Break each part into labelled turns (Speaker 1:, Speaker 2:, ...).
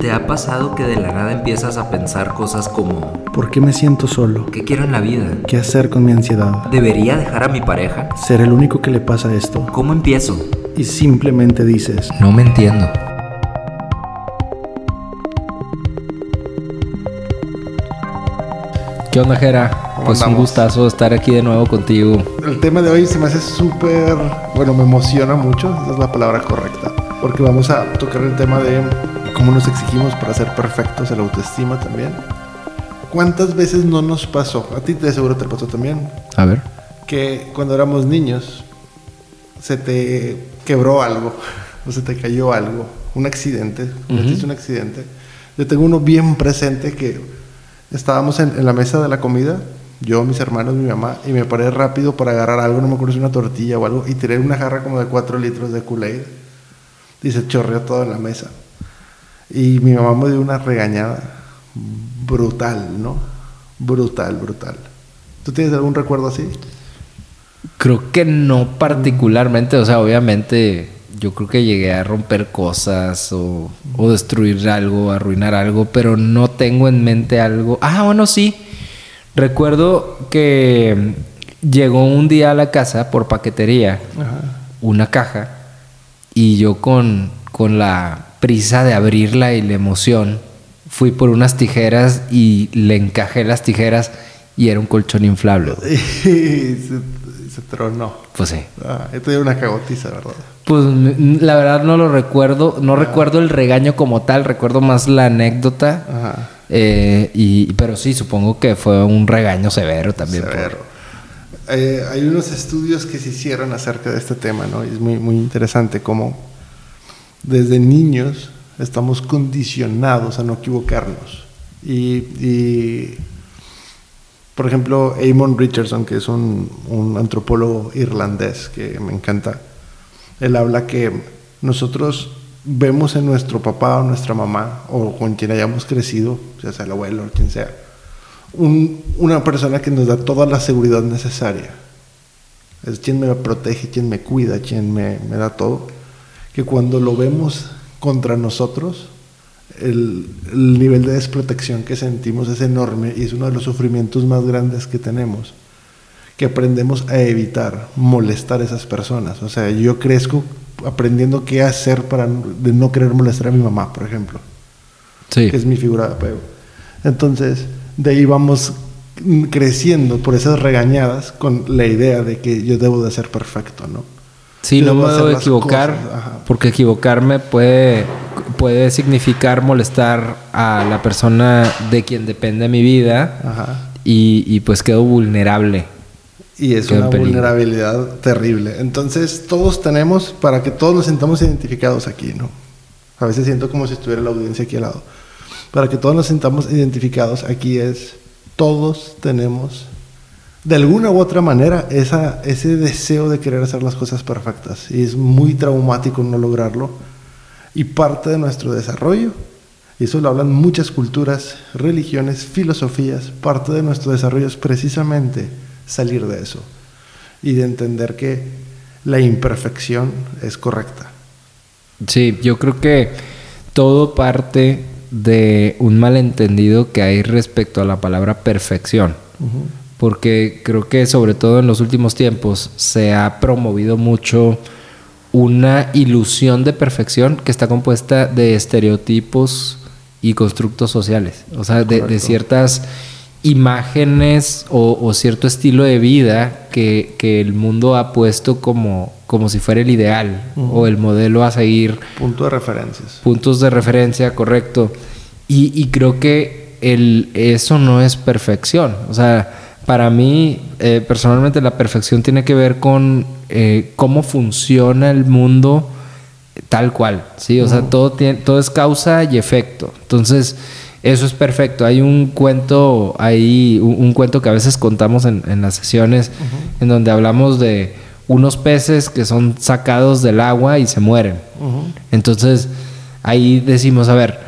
Speaker 1: ¿Te ha pasado que de la nada empiezas a pensar cosas como
Speaker 2: ¿Por qué me siento solo?
Speaker 1: ¿qué quiero en la vida?
Speaker 2: ¿Qué hacer con mi ansiedad?
Speaker 1: ¿Debería dejar a mi pareja?
Speaker 2: ¿Ser el único que le pasa esto?
Speaker 1: ¿Cómo empiezo?
Speaker 2: Y simplemente dices,
Speaker 1: No me entiendo.
Speaker 3: ¿Qué onda, Jera?
Speaker 4: ¿Cómo
Speaker 3: Pues un gustazo estar aquí de nuevo contigo.
Speaker 4: El tema de hoy se me hace súper, bueno, me emociona mucho, esa es la palabra correcta, porque vamos a tocar el tema de cómo nos exigimos para ser perfectos, el autoestima también. ¿Cuántas veces no nos pasó? A ti de seguro te pasó también,
Speaker 3: A ver.
Speaker 4: que cuando éramos niños se te quebró algo o se te cayó algo, un accidente, cometiste un accidente. Yo tengo uno bien presente que estábamos en, en la mesa de la comida, yo, mis hermanos, mi mamá, y me paré rápido para agarrar algo, no me acuerdo si una tortilla o algo, y tiré una jarra como de 4 litros de Kool-Aid y se chorreó todo en la mesa. Y mi mamá me dio una regañada brutal, ¿no? Brutal, brutal. ¿Tú tienes algún recuerdo así?
Speaker 3: Creo que no particularmente, o sea, obviamente yo creo que llegué a romper cosas o, o destruir algo, arruinar algo, pero no tengo en mente algo. Ah, bueno, sí. Recuerdo que llegó un día a la casa por paquetería una caja y yo con, con la prisa de abrirla y la emoción fui por unas tijeras y le encajé las tijeras y era un colchón inflable.
Speaker 4: Y se, se tronó.
Speaker 3: Pues sí.
Speaker 4: Ah, te dio una cagotiza, ¿verdad?
Speaker 3: Pues m- la verdad no lo recuerdo, no recuerdo el regaño como tal, recuerdo más la anécdota.
Speaker 4: Ajá.
Speaker 3: Eh, y, pero sí, supongo que fue un regaño severo también. por-
Speaker 4: Severo. Eh, hay unos estudios que se hicieron acerca de este tema, ¿no? Y es muy, muy interesante cómo desde niños estamos condicionados a no equivocarnos. Y, por ejemplo, Eamon Richardson, que es un, antropólogo irlandés que me encanta, él habla que nosotros vemos en nuestro papá o nuestra mamá, o con quien hayamos crecido, sea el abuelo o quien sea, un- una persona que nos da toda la seguridad necesaria. Es quien me protege, quien me cuida, quien me, me da todo. Que cuando lo vemos contra nosotros, el, el nivel de desprotección que sentimos es enorme y es uno de los sufrimientos más grandes que tenemos. Que aprendemos a evitar molestar a esas personas. O sea, yo crezco aprendiendo qué hacer para no- de no querer molestar a mi mamá, por ejemplo
Speaker 3: Sí.
Speaker 4: que es mi figura de apego. Entonces, de ahí vamos creciendo por esas regañadas con la idea de que yo debo de ser perfecto, ¿no?
Speaker 3: Sí, no me debo equivocar, porque equivocarme puede, puede significar molestar a la persona de quien depende mi vida
Speaker 4: Ajá.
Speaker 3: y, y pues quedo vulnerable.
Speaker 4: Y es una vulnerabilidad terrible. Entonces, todos tenemos, para que todos nos sintamos identificados aquí, ¿no? A veces siento como si estuviera la audiencia aquí al lado. Para que todos nos sintamos identificados aquí es, todos tenemos, de alguna u otra manera, esa, ese deseo de querer hacer las cosas perfectas. Y es muy traumático no lograrlo. Y parte de nuestro desarrollo, y eso lo hablan muchas culturas, religiones, filosofías, parte de nuestro desarrollo es precisamente salir de eso y de entender que la imperfección es correcta.
Speaker 3: Sí, yo creo que todo parte de un malentendido que hay respecto a la palabra perfección. Porque creo que sobre todo en los últimos tiempos se ha promovido mucho una ilusión de perfección que está compuesta de estereotipos y constructos sociales. O sea, de, ciertas imágenes o, o cierto estilo de vida que, que el mundo ha puesto como, como si fuera el ideal o el modelo a seguir
Speaker 4: Punto de referencias.
Speaker 3: puntos de referencia, correcto. Y, y creo que el, eso no es perfección. O sea, para mí, eh, personalmente, la perfección tiene que ver con eh, cómo funciona el mundo tal cual. Sí, o sea, todo, tiene, todo es causa y efecto. Entonces, eso es perfecto. Hay un cuento, hay un, un cuento que a veces contamos en, en las sesiones, en donde hablamos de unos peces que son sacados del agua y se mueren. Entonces, ahí decimos, a ver,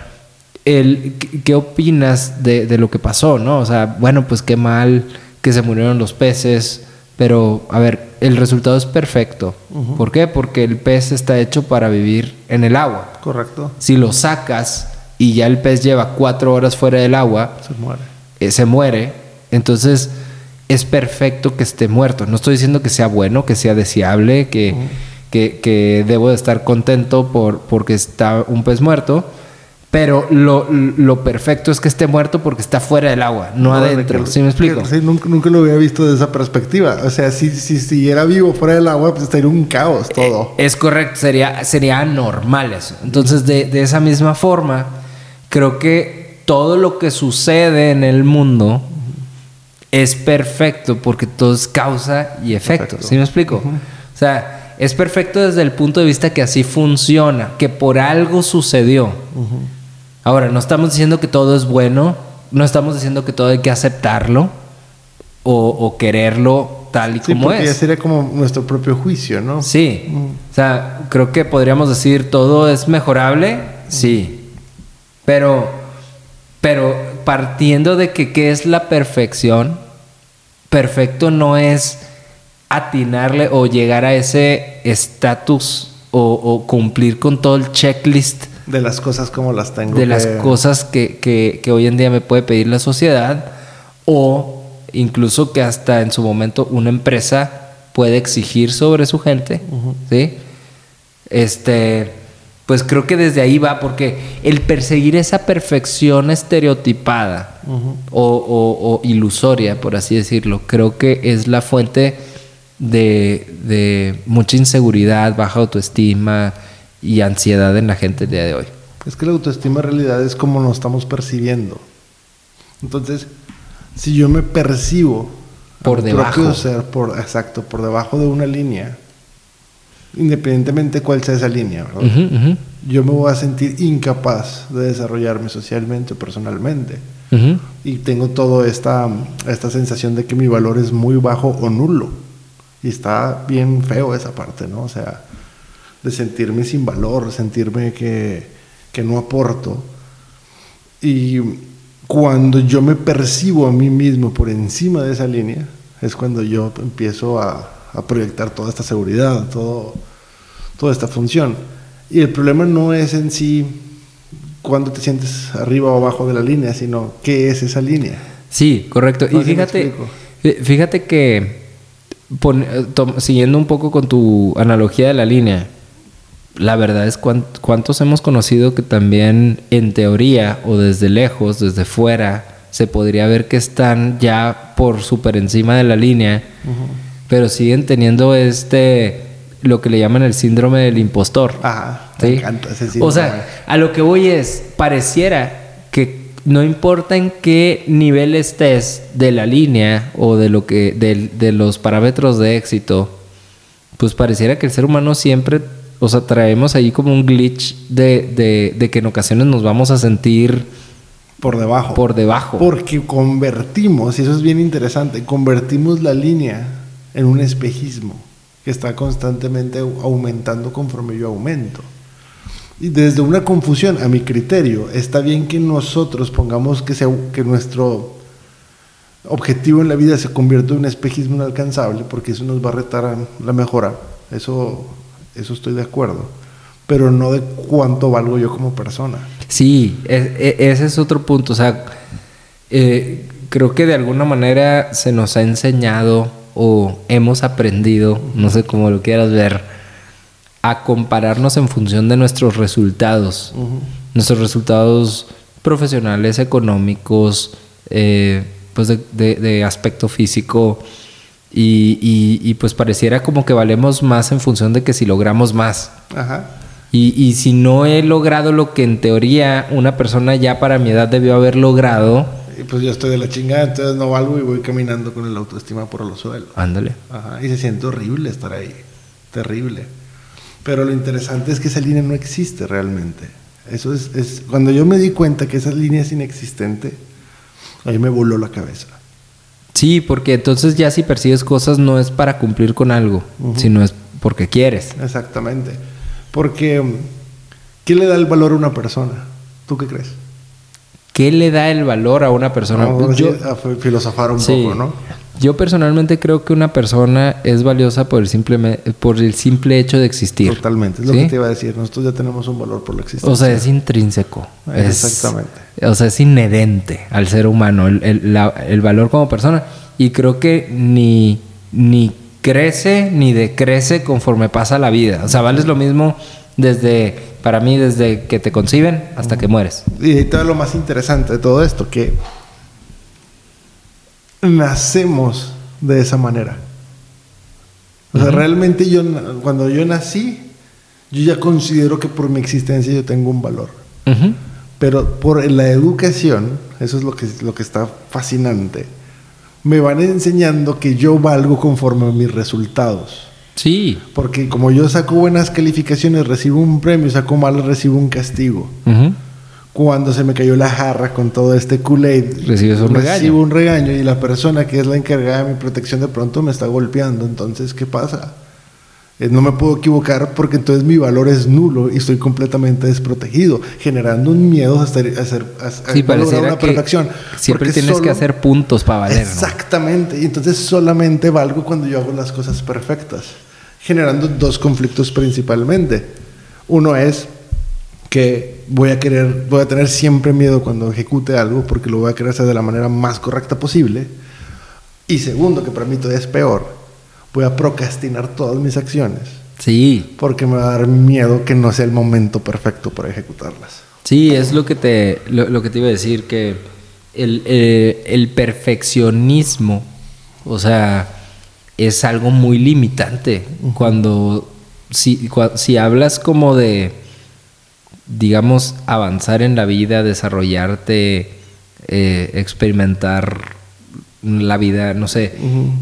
Speaker 3: el, ¿qué- ¿qué opinas de, de lo que pasó, no? O sea, bueno, pues qué mal que se murieron los peces, pero, a ver, el resultado es perfecto. ¿Por qué? Porque el pez está hecho para vivir en el agua.
Speaker 4: Correcto.
Speaker 3: Si lo sacas y ya el pez lleva cuatro horas fuera del agua,
Speaker 4: Se muere.
Speaker 3: eh, se muere, entonces es perfecto que esté muerto. No estoy diciendo que sea bueno, que sea deseable, que, que, que debo de estar contento por, porque está un pez muerto, pero lo, lo perfecto es que esté muerto porque está fuera del agua, no, adentro.
Speaker 4: que-
Speaker 3: ¿Sí me explico?
Speaker 4: que- sí, nunca, nunca lo había visto de esa perspectiva. O sea, si, si siguiera vivo fuera del agua, pues estaría un caos todo.
Speaker 3: Eh, Es correcto, sería, sería anormal eso. Entonces, de, de esa misma forma, creo que todo lo que sucede en el mundo es perfecto porque todo es causa y efecto.
Speaker 4: Efecto.
Speaker 3: ¿Sí me explico? O sea, es perfecto desde el punto de vista que así funciona, que por algo sucedió. Ahora, no estamos diciendo que todo es bueno, no estamos diciendo que todo hay que aceptarlo o, o quererlo tal y
Speaker 4: Sí,
Speaker 3: como
Speaker 4: porque
Speaker 3: es.
Speaker 4: ya sería como nuestro propio juicio, ¿no?
Speaker 3: Sí.
Speaker 4: Mm.
Speaker 3: O sea, creo que podríamos decir todo es mejorable, sí. Pero, pero partiendo de que qué es la perfección, perfecto no es atinarle o llegar a ese estatus o, o cumplir con todo el checklist
Speaker 4: De las cosas como las tengo.
Speaker 3: de las
Speaker 4: que-
Speaker 3: cosas que, que- que hoy en día me puede pedir la sociedad o incluso que hasta en su momento una empresa puede exigir sobre su gente, ¿sí? Este, pues creo que desde ahí va, porque el perseguir esa perfección estereotipada o, o- o ilusoria, por así decirlo, creo que es la fuente de, de mucha inseguridad, baja autoestima y ansiedad en la gente el día de hoy.
Speaker 4: Es que la autoestima en realidad es como nos estamos percibiendo. Entonces, si yo me percibo
Speaker 3: Por debajo.
Speaker 4: ser, por, exacto, por debajo de una línea, independientemente cuál sea esa línea, ¿verdad?
Speaker 3: Ujú, ujú,
Speaker 4: yo me voy a sentir incapaz de desarrollarme socialmente o personalmente.
Speaker 3: ujú.
Speaker 4: Y tengo toda esta, esta sensación de que mi valor es muy bajo o nulo. Y está bien feo esa parte, ¿no? O sea, de sentirme sin valor, sentirme que, que no aporto. Y cuando yo me percibo a mí mismo por encima de esa línea, es cuando yo empiezo a, a proyectar toda esta seguridad, todo, toda esta función. Y el problema no es en sí cuando te sientes arriba o abajo de la línea, sino qué es esa línea.
Speaker 3: Sí, correcto.
Speaker 4: No
Speaker 3: y fíjate, fí- fíjate que pon- eh, siguiendo un poco con tu analogía de la línea, la verdad es cuán- cuántos hemos conocido que también en teoría o desde lejos, desde fuera, se podría ver que están ya por súper encima de la línea, pero siguen teniendo este, lo que le llaman el síndrome del impostor.
Speaker 4: Ajá,
Speaker 3: ¿Sí?
Speaker 4: me encanta ese
Speaker 3: O
Speaker 4: síndrome.
Speaker 3: sea, a lo que voy es, pareciera que no importa en qué nivel estés de la línea o de lo que del- de, los parámetros de éxito, pues pareciera que el ser humano siempre, o sea, traemos ahí como un glitch de, de- de que en ocasiones nos vamos a sentir
Speaker 4: por debajo.
Speaker 3: por debajo.
Speaker 4: Porque convertimos, y eso es bien interesante, convertimos la línea en un espejismo que está constantemente aumentando conforme yo aumento. Y desde una confusión, a mi criterio, está bien que nosotros pongamos que, sea, que nuestro objetivo en la vida se convierta en un espejismo inalcanzable, porque eso nos va a retar a la mejora. Eso, eso estoy de acuerdo. Pero no de cuánto valgo yo como persona.
Speaker 3: Sí, e- e- ese es otro punto. O sea, eh, creo que de alguna manera se nos ha enseñado o hemos aprendido, no sé cómo lo quieras ver, a compararnos en función de nuestros resultados. Nuestros resultados profesionales, económicos, eh, pues de, de- de aspecto físico. Y, y- y pues pareciera como que valemos más en función de que si logramos más.
Speaker 4: Ajá.
Speaker 3: Y, y si no he logrado lo que en teoría una persona ya para mi edad debió haber logrado,
Speaker 4: Y pues yo estoy de la chingada, entonces no valgo y voy caminando con el autoestima por los suelos.
Speaker 3: ándale.
Speaker 4: Ajá. Y se siente horrible estar ahí. Terrible. Pero lo interesante es que esa línea no existe realmente. Eso es, es cuando yo me di cuenta que esa línea es inexistente, ahí me voló la cabeza.
Speaker 3: Sí, porque entonces ya si persigues cosas no es para cumplir con algo, sino es porque quieres.
Speaker 4: Exactamente. Porque, ¿qué le da el valor a una persona? ¿Tú qué crees?
Speaker 3: ¿Qué le da el valor a una persona?
Speaker 4: Vamos
Speaker 3: Yo,
Speaker 4: a fi- filosofar un
Speaker 3: sí.
Speaker 4: poco, ¿no?
Speaker 3: Yo personalmente creo que una persona es valiosa por el simple, por el simple hecho de existir.
Speaker 4: Totalmente. Es lo que te iba a decir. Nosotros ya tenemos un valor por la existencia.
Speaker 3: O sea, es intrínseco. Es-
Speaker 4: Exactamente.
Speaker 3: o sea, es inherente al ser humano el, el- la- el valor como persona. Y creo que ni, ni crece ni decrece conforme pasa la vida. O sea, vales lo mismo desde, para mí, desde que te conciben hasta que mueres.
Speaker 4: Y va lo más interesante de todo esto, que nacemos de esa manera. O sea, realmente yo, cuando yo nací, yo ya considero que por mi existencia yo tengo un valor. Pero por la educación, eso es lo que, lo que está fascinante, me van enseñando que yo valgo conforme a mis resultados.
Speaker 3: Sí.
Speaker 4: Porque como yo saco buenas calificaciones, recibo un premio, saco malas, recibo un castigo. Cuando se me cayó la jarra con todo este Kool-Aid, recibo
Speaker 3: regaño.
Speaker 4: un regaño y la persona que es la encargada de mi protección de pronto me está golpeando. Entonces, ¿qué pasa? Eh, No me puedo equivocar porque entonces mi valor es nulo y estoy completamente desprotegido, generando un miedo a, hacer a, a
Speaker 3: Sí,
Speaker 4: no lograr una
Speaker 3: que
Speaker 4: perfección.
Speaker 3: siempre tienes que
Speaker 4: solo-
Speaker 3: hacer puntos para valer, ¿no?
Speaker 4: Exactamente. Y entonces solamente valgo cuando yo hago las cosas perfectas, generando dos conflictos principalmente. Uno es que voy a querer, voy a tener siempre miedo cuando ejecute algo porque lo voy a querer hacer de la manera más correcta posible. Y segundo, que para mí todavía es peor, voy a procrastinar todas mis acciones
Speaker 3: Sí,
Speaker 4: porque me va a dar miedo que no sea el momento perfecto para ejecutarlas.
Speaker 3: sí, es lo que te, lo, lo que te iba a decir, que el, eh, el perfeccionismo, o sea, es algo muy limitante. Cuando, si, cua- si hablas como de, digamos, avanzar en la vida, desarrollarte, eh, experimentar la vida, no sé,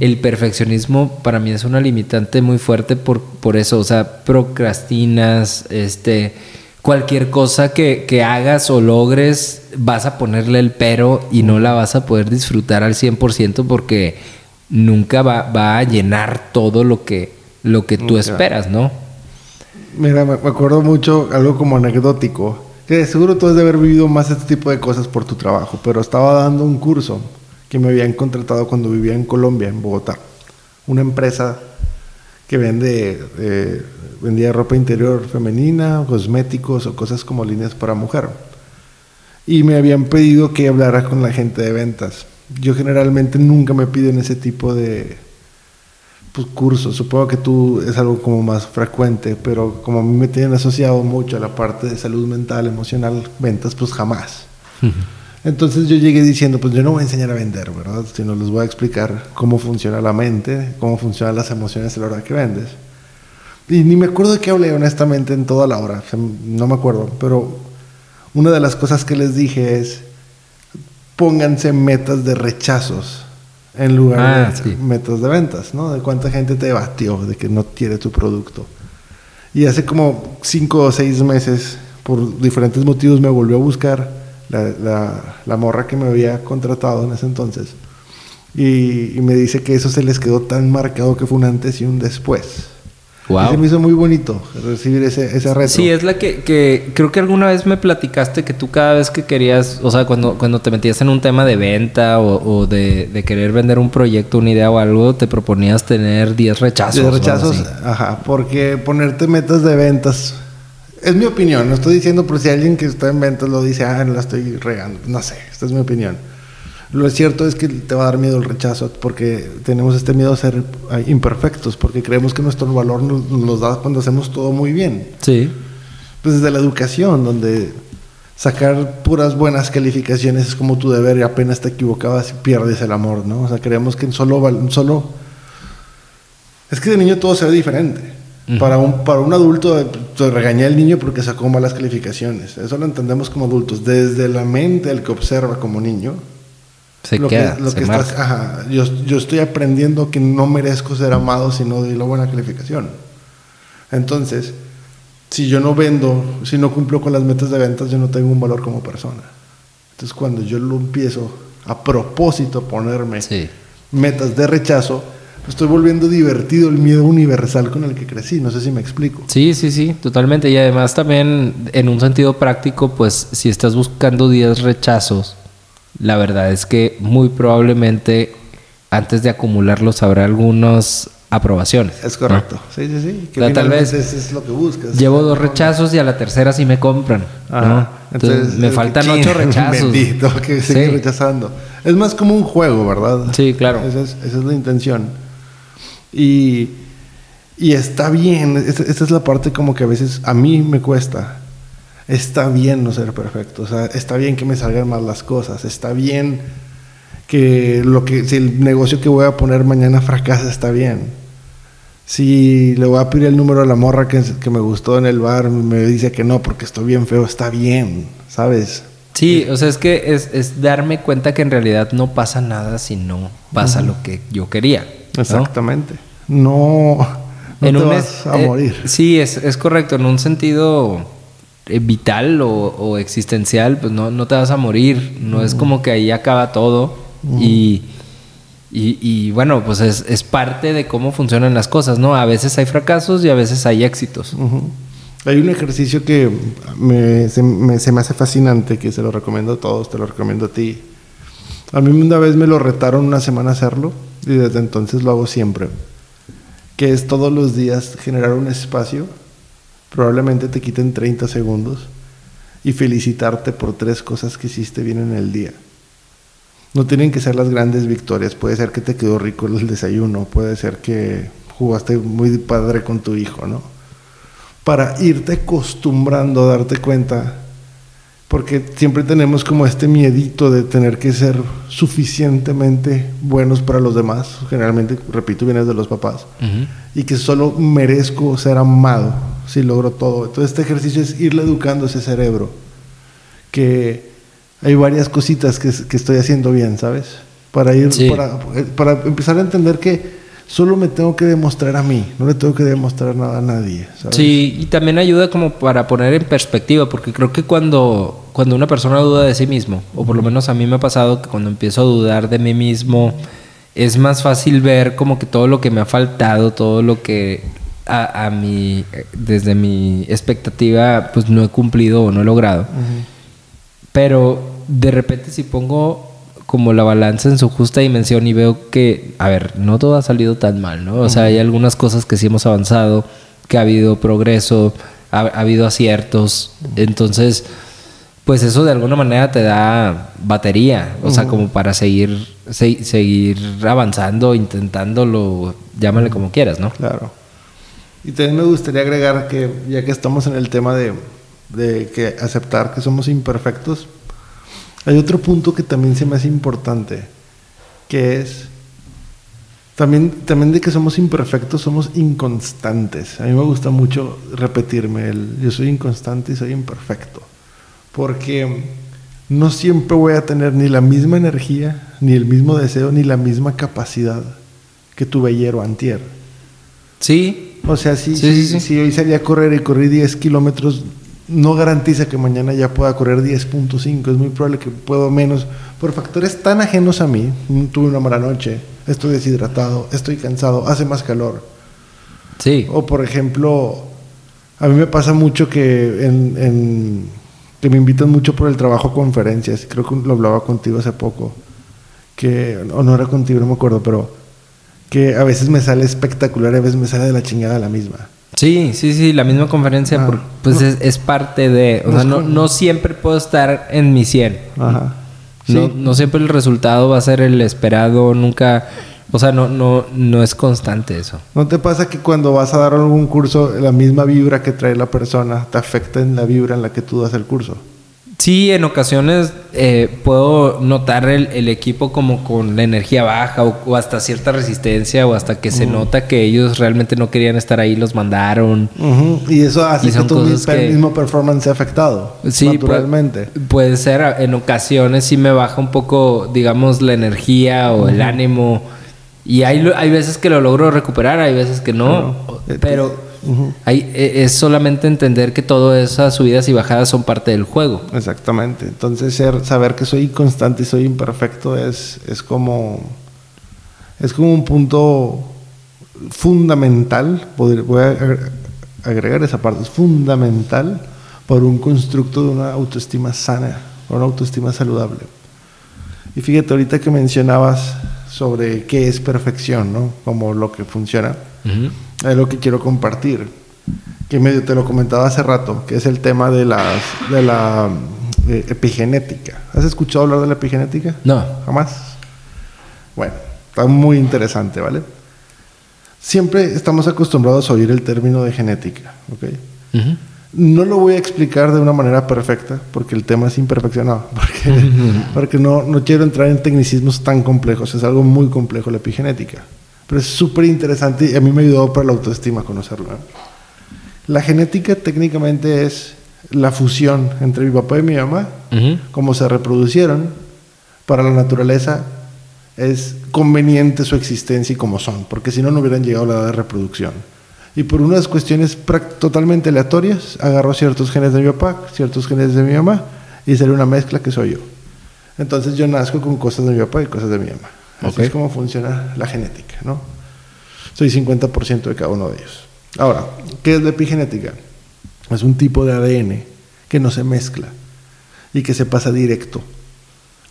Speaker 3: el perfeccionismo para mí es una limitante muy fuerte por, por eso, o sea, procrastinas, este, cualquier cosa que, que hagas o logres, vas a ponerle el pero y no la vas a poder disfrutar al 100% porque nunca va, va a llenar todo lo que, lo que tú esperas, ¿no?
Speaker 4: Mira, me acuerdo mucho algo como anecdótico, que seguro tú has de haber vivido más este tipo de cosas por tu trabajo, pero estaba dando un curso que me habían contratado cuando vivía en Colombia, en Bogotá. Una empresa que vende, eh, vendía ropa interior femenina, cosméticos o cosas como líneas para mujer. Y me habían pedido que hablara con la gente de ventas. Yo generalmente nunca me piden ese tipo de, pues, cursos. Supongo que tú es algo como más frecuente, pero como a mí me tienen asociado mucho a la parte de salud mental, emocional, ventas, pues jamás. Entonces yo llegué diciendo, pues yo no voy a enseñar a vender, ¿verdad? Sino les voy a explicar cómo funciona la mente, cómo funcionan las emociones a la hora que vendes. Y ni me acuerdo de qué hablé honestamente en toda la hora, no me acuerdo, pero una de las cosas que les dije es, pónganse metas de rechazos en lugar
Speaker 3: Ah,
Speaker 4: de
Speaker 3: sí.
Speaker 4: metas de ventas, ¿no? De cuánta gente te batió de que no quiere tu producto. Y hace como cinco o seis meses, por diferentes motivos, me volvió a buscar la, la- la morra que me había contratado en ese entonces. Y, y me dice que eso se les quedó tan marcado que fue un antes y un después.
Speaker 3: Wow.
Speaker 4: Y se me hizo muy bonito recibir ese, ese reto.
Speaker 3: Sí, es la que, que creo que alguna vez me platicaste que tú cada vez que querías, o sea, cuando, cuando te metías en un tema de venta o, o de, de querer vender un proyecto, una idea o algo, te proponías tener 10 rechazos.
Speaker 4: De
Speaker 3: o algo
Speaker 4: rechazos,
Speaker 3: así.
Speaker 4: ajá, porque ponerte metas de ventas, es mi opinión, no estoy diciendo por si alguien que está en ventas lo dice, ah, la estoy regando, no sé, esta es mi opinión. Lo cierto es que te va a dar miedo el rechazo porque tenemos este miedo a ser imperfectos, porque creemos que nuestro valor nos, nos da cuando hacemos todo muy bien.
Speaker 3: Sí.
Speaker 4: Pues desde la educación, donde sacar puras buenas calificaciones es como tu deber y apenas te equivocabas y pierdes el amor, ¿no? O sea, creemos que en solo, solo... Es que de niño todo se ve diferente. Para, un, para un adulto, te regañé al niño porque sacó malas calificaciones. Eso lo entendemos como adultos. Desde la mente del que observa como niño,
Speaker 3: Se
Speaker 4: lo
Speaker 3: queda,
Speaker 4: que, lo
Speaker 3: se
Speaker 4: que estás, ajá, yo, yo estoy aprendiendo que no merezco ser amado si no doy la buena calificación. Entonces, si yo no vendo, si no cumplo con las metas de ventas, yo no tengo un valor como persona. Entonces, cuando yo lo empiezo a propósito ponerme
Speaker 3: Sí.
Speaker 4: metas de rechazo, estoy volviendo divertido el miedo universal con el que crecí. No sé si me explico.
Speaker 3: Sí, sí, sí, totalmente. Y además también en un sentido práctico, pues si estás buscando 10 rechazos, la verdad es que muy probablemente antes de acumularlos habrá algunas aprobaciones.
Speaker 4: Es correcto. Sí, sí, sí. Que
Speaker 3: O sea, tal vez
Speaker 4: eso es lo que buscas.
Speaker 3: Llevo dos rechazos y a la tercera sí me compran. ¿no? Entonces, me faltan
Speaker 4: chin,
Speaker 3: ocho rechazos.
Speaker 4: Bendito, que
Speaker 3: Sí.
Speaker 4: rechazando. Es más como un juego, ¿verdad?
Speaker 3: Sí, claro.
Speaker 4: Esa es, esa es la intención. Y, y está bien. Esa, esa es la parte como que a veces a mí me cuesta. Está bien no ser perfecto. O sea, está bien que me salgan mal las cosas. Está bien que lo que si el negocio que voy a poner mañana fracasa, está bien. Si le voy a pedir el número a la morra que, que me gustó en el bar, me dice que no porque estoy bien feo, está bien, ¿sabes?
Speaker 3: Sí, o sea, es que es, es darme cuenta que en realidad no pasa nada si no pasa lo que yo quería. ¿no?
Speaker 4: Exactamente. No, no
Speaker 3: En
Speaker 4: te
Speaker 3: un
Speaker 4: vas a
Speaker 3: eh,
Speaker 4: morir.
Speaker 3: sí, es, es correcto. En un sentido vital o, o existencial, pues no, no te vas a morir. No es como que ahí acaba todo. y, y, y, bueno, pues es, es parte de cómo funcionan las cosas, ¿no? A veces hay fracasos y a veces hay éxitos.
Speaker 4: Hay un ejercicio que me, se, me, se me hace fascinante, que se lo recomiendo a todos, te lo recomiendo a ti. A mí una vez me lo retaron una semana a hacerlo y desde entonces lo hago siempre. Que es todos los días generar un espacio, probablemente te quiten 30 segundos, y felicitarte por tres cosas que hiciste bien en el día. No tienen que ser las grandes victorias, puede ser que te quedó rico el desayuno, puede ser que jugaste muy padre con tu hijo, ¿no? Para irte acostumbrando a darte cuenta, porque siempre tenemos como este miedito de tener que ser suficientemente buenos para los demás, generalmente, repito, vienes de los papás, y que solo merezco ser amado si logro todo. Entonces este ejercicio es irle educando ese cerebro, que hay varias cositas que, que estoy haciendo bien, ¿sabes? Para ir,
Speaker 3: Sí.
Speaker 4: para, para empezar a entender que solo me tengo que demostrar a mí, no le tengo que demostrar nada a nadie, ¿sabes?
Speaker 3: Sí, y también ayuda como para poner en perspectiva, porque creo que cuando, cuando una persona duda de sí mismo, o por lo menos a mí me ha pasado que cuando empiezo a dudar de mí mismo, es más fácil ver como que todo lo que me ha faltado, todo lo que a, a mi, desde mi expectativa, pues no he cumplido o no he logrado. Pero de repente si pongo como la balanza en su justa dimensión y veo que, a ver, no todo ha salido tan mal, ¿no? O sea, hay algunas cosas que sí hemos avanzado, que ha habido progreso, ha, ha habido aciertos. Entonces, pues eso de alguna manera te da batería, o sea, como para seguir, se- seguir avanzando, intentándolo, llámale como quieras, ¿no?
Speaker 4: Claro. Y también me gustaría agregar que, ya que estamos en el tema de, que aceptar que somos imperfectos, hay otro punto que también se me hace importante, que es también, también de que somos imperfectos, somos inconstantes. A mí me gusta mucho repetirme el yo soy inconstante y soy imperfecto, porque no siempre voy a tener ni la misma energía, ni el mismo deseo, ni la misma capacidad que tuve ayer o antier.
Speaker 3: Sí,
Speaker 4: O sea, si,
Speaker 3: Sí,
Speaker 4: si,
Speaker 3: sí, sí.
Speaker 4: si hoy salí a correr y corrí 10 kilómetros, no garantiza que mañana ya pueda correr 10.5. Es muy probable que puedo menos por factores tan ajenos a mí. Mm, Tuve una mala noche, estoy deshidratado, estoy cansado, hace más calor.
Speaker 3: sí.
Speaker 4: O por ejemplo, a mí me pasa mucho que, en, en- que me invitan mucho por el trabajo a conferencias. Creo que lo hablaba contigo hace poco. Que, o no era contigo, no me acuerdo, pero que a veces me sale espectacular y a veces me sale de la chingada la misma.
Speaker 3: Sí, sí, sí, la misma conferencia,
Speaker 4: Ah,
Speaker 3: por- pues
Speaker 4: no.
Speaker 3: es, es parte de, o
Speaker 4: No
Speaker 3: sea, no, no siempre puedo estar en mi 100.
Speaker 4: Ajá.
Speaker 3: No,
Speaker 4: Sí.
Speaker 3: no siempre el resultado va a ser el esperado, nunca, o sea, no, no, no es constante eso.
Speaker 4: ¿No te pasa que cuando vas a dar algún curso, la misma vibra que trae la persona te afecta en la vibra en la que tú das el curso?
Speaker 3: Sí, en ocasiones eh, puedo notar el, el equipo como con la energía baja o, o hasta cierta resistencia o hasta que se nota que ellos realmente no querían estar ahí, los mandaron.
Speaker 4: Y eso hace
Speaker 3: Y
Speaker 4: que tu
Speaker 3: que-
Speaker 4: mismo performance sea afectado.
Speaker 3: Sí,
Speaker 4: naturalmente.
Speaker 3: Puede, puede ser, en ocasiones sí me baja un poco, digamos, la energía o el ánimo. Y hay, hay veces que lo logro recuperar, hay veces que no.
Speaker 4: Claro.
Speaker 3: Hay- e- es solamente entender que todas esas subidas y bajadas son parte del juego.
Speaker 4: Exactamente. Entonces ser, saber que soy inconstante y soy imperfecto es, es como es como un punto fundamental. podr- Voy a agre- agregar esa parte. Es fundamental para un constructo de una autoestima sana, una autoestima saludable. Y fíjate, ahorita que mencionabas sobre qué es perfección, ¿no? Como lo que funciona. Es lo que quiero compartir. Que medio te lo comentaba hace rato, que es el tema de, las, de la eh, epigenética. ¿Has escuchado hablar de la epigenética?
Speaker 3: No.
Speaker 4: ¿Jamás? Bueno, está muy interesante, ¿vale? Siempre estamos acostumbrados a oír el término de genética, ¿ok? No lo voy a explicar de una manera perfecta porque el tema es imperfeccionado, porque, porque no, no quiero entrar en tecnicismos tan complejos, es algo muy complejo la epigenética, pero es súper interesante y a mí me ayudó para la autoestima conocerlo. ¿eh? La genética técnicamente es la fusión entre mi papá y mi mamá,
Speaker 3: Ujú.
Speaker 4: cómo se reproducieron, para la naturaleza es conveniente su existencia y como son, porque si no, no hubieran llegado a la edad de reproducción. Y por unas cuestiones totalmente aleatorias, agarró ciertos genes de mi papá, ciertos genes de mi mamá, y salió una mezcla que soy yo. Entonces yo nazco con cosas de mi papá y cosas de mi mamá. Así es como funciona la genética, ¿no? Soy 50% de cada uno de ellos. Ahora, ¿qué es la epigenética? Es un tipo de ADN que no se mezcla y que se pasa directo.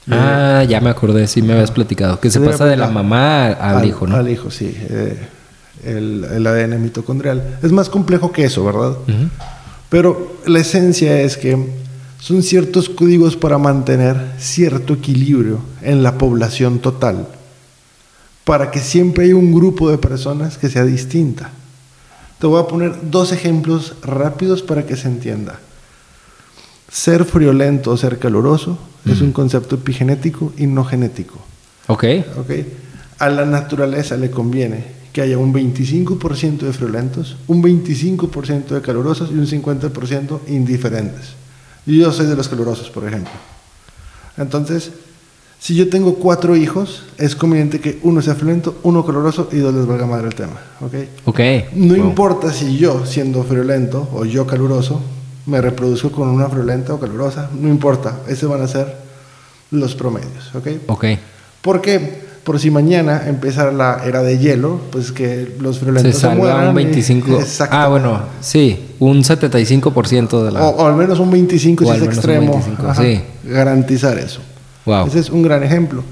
Speaker 3: Ah, ya me acordé, sí me habías platicado. Que se pasa de la mamá al, hijo, ¿no?
Speaker 4: Al hijo, sí. eh, el, el ADN mitocondrial. Es más complejo que eso, ¿verdad? Pero la esencia es que son ciertos códigos para mantener cierto equilibrio en la población total, para que siempre haya un grupo de personas que sea distinta. Te voy a poner dos ejemplos rápidos para que se entienda. Ser friolento o ser caluroso es un concepto epigenético y no genético.
Speaker 3: Ok.
Speaker 4: ¿ok? A la naturaleza le conviene que haya un 25% de friolentos, un 25% de calurosos y un 50% indiferentes. Yo soy de los calurosos, por ejemplo. Entonces, si yo tengo cuatro hijos, es conveniente que uno sea friolento, uno caluroso y dos les valga madre el tema. ¿ok?
Speaker 3: Ok.
Speaker 4: No
Speaker 3: Wow.
Speaker 4: importa si yo, siendo friolento o yo caluroso, me reproduzco con una friolenta o calurosa, no importa, esos van a ser los promedios. ¿ok?
Speaker 3: Ok.
Speaker 4: ¿Por qué? Por si mañana empezara la era de hielo, pues que los
Speaker 3: Se
Speaker 4: friolentos se,
Speaker 3: salva
Speaker 4: mueran.
Speaker 3: un 25.
Speaker 4: y-.
Speaker 3: Ah, bueno, sí. Un 75% de la.
Speaker 4: O, o al menos un 25
Speaker 3: O
Speaker 4: si
Speaker 3: al
Speaker 4: es
Speaker 3: menos un
Speaker 4: extremo.
Speaker 3: 25,
Speaker 4: Ajá,
Speaker 3: sí.
Speaker 4: Garantizar eso.
Speaker 3: Wow.
Speaker 4: Ese es un gran ejemplo.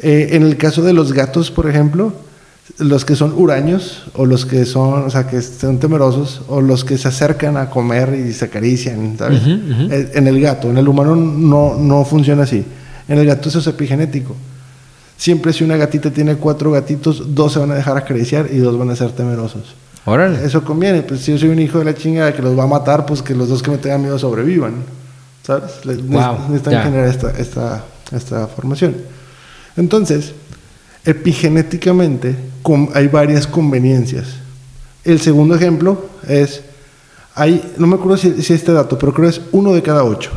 Speaker 4: Eh, en el caso de los gatos, por ejemplo, los que son huraños o los que son, o sea, que son temerosos o los que se acercan a comer y se acarician, ¿sabes? Eh, En el gato, en el humano no, no funciona así. En el gato eso es epigenético. Siempre si una gatita tiene cuatro gatitos, dos se van a dejar acariciar y dos van a ser temerosos.
Speaker 3: Órale.
Speaker 4: Eso conviene, pues si yo soy un hijo de la chingada que los va a matar, pues que los dos que me tengan miedo sobrevivan. ¿Sabes? Le-
Speaker 3: Wow,
Speaker 4: necesitan generar esta, esta, esta formación. Entonces, epigenéticamente com- hay varias conveniencias. El segundo ejemplo es, hay, no me acuerdo si, si este dato, pero creo que es uno de cada ocho.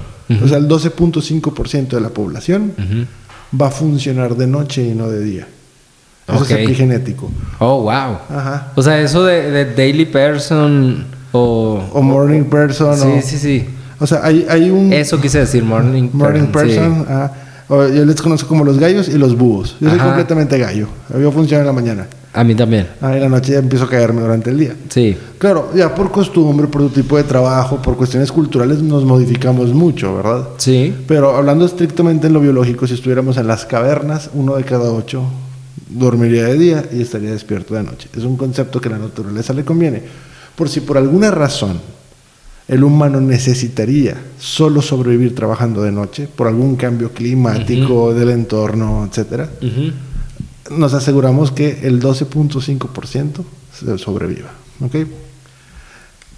Speaker 4: O sea, el 12.5% de la población va a funcionar de noche y no de día. Eso es epigenético.
Speaker 3: Oh, wow.
Speaker 4: Ajá.
Speaker 3: O sea, eso de, de Daily Person o.
Speaker 4: O morning person.
Speaker 3: Sí,
Speaker 4: o,
Speaker 3: sí, sí.
Speaker 4: O sea, hay, hay un
Speaker 3: Eso quise decir, Morning
Speaker 4: morning person.
Speaker 3: sí.
Speaker 4: O yo les conozco como los gallos y los búhos. Yo soy
Speaker 3: Ajá.
Speaker 4: completamente gallo. Yo funciono en la mañana.
Speaker 3: A mí también.
Speaker 4: Ah, en la noche ya empiezo a caerme durante el día.
Speaker 3: Sí.
Speaker 4: Claro, ya por costumbre, por tu tipo de trabajo, por cuestiones culturales nos modificamos mucho, ¿verdad?
Speaker 3: Sí.
Speaker 4: Pero hablando estrictamente en lo biológico, si estuviéramos en las cavernas, uno de cada ocho dormiría de día y estaría despierto de noche. Es un concepto que a la naturaleza le conviene. Por si por alguna razón el humano necesitaría solo sobrevivir trabajando de noche, por algún cambio climático del entorno, etcétera, nos aseguramos que el 12.5% se sobreviva. ¿ok?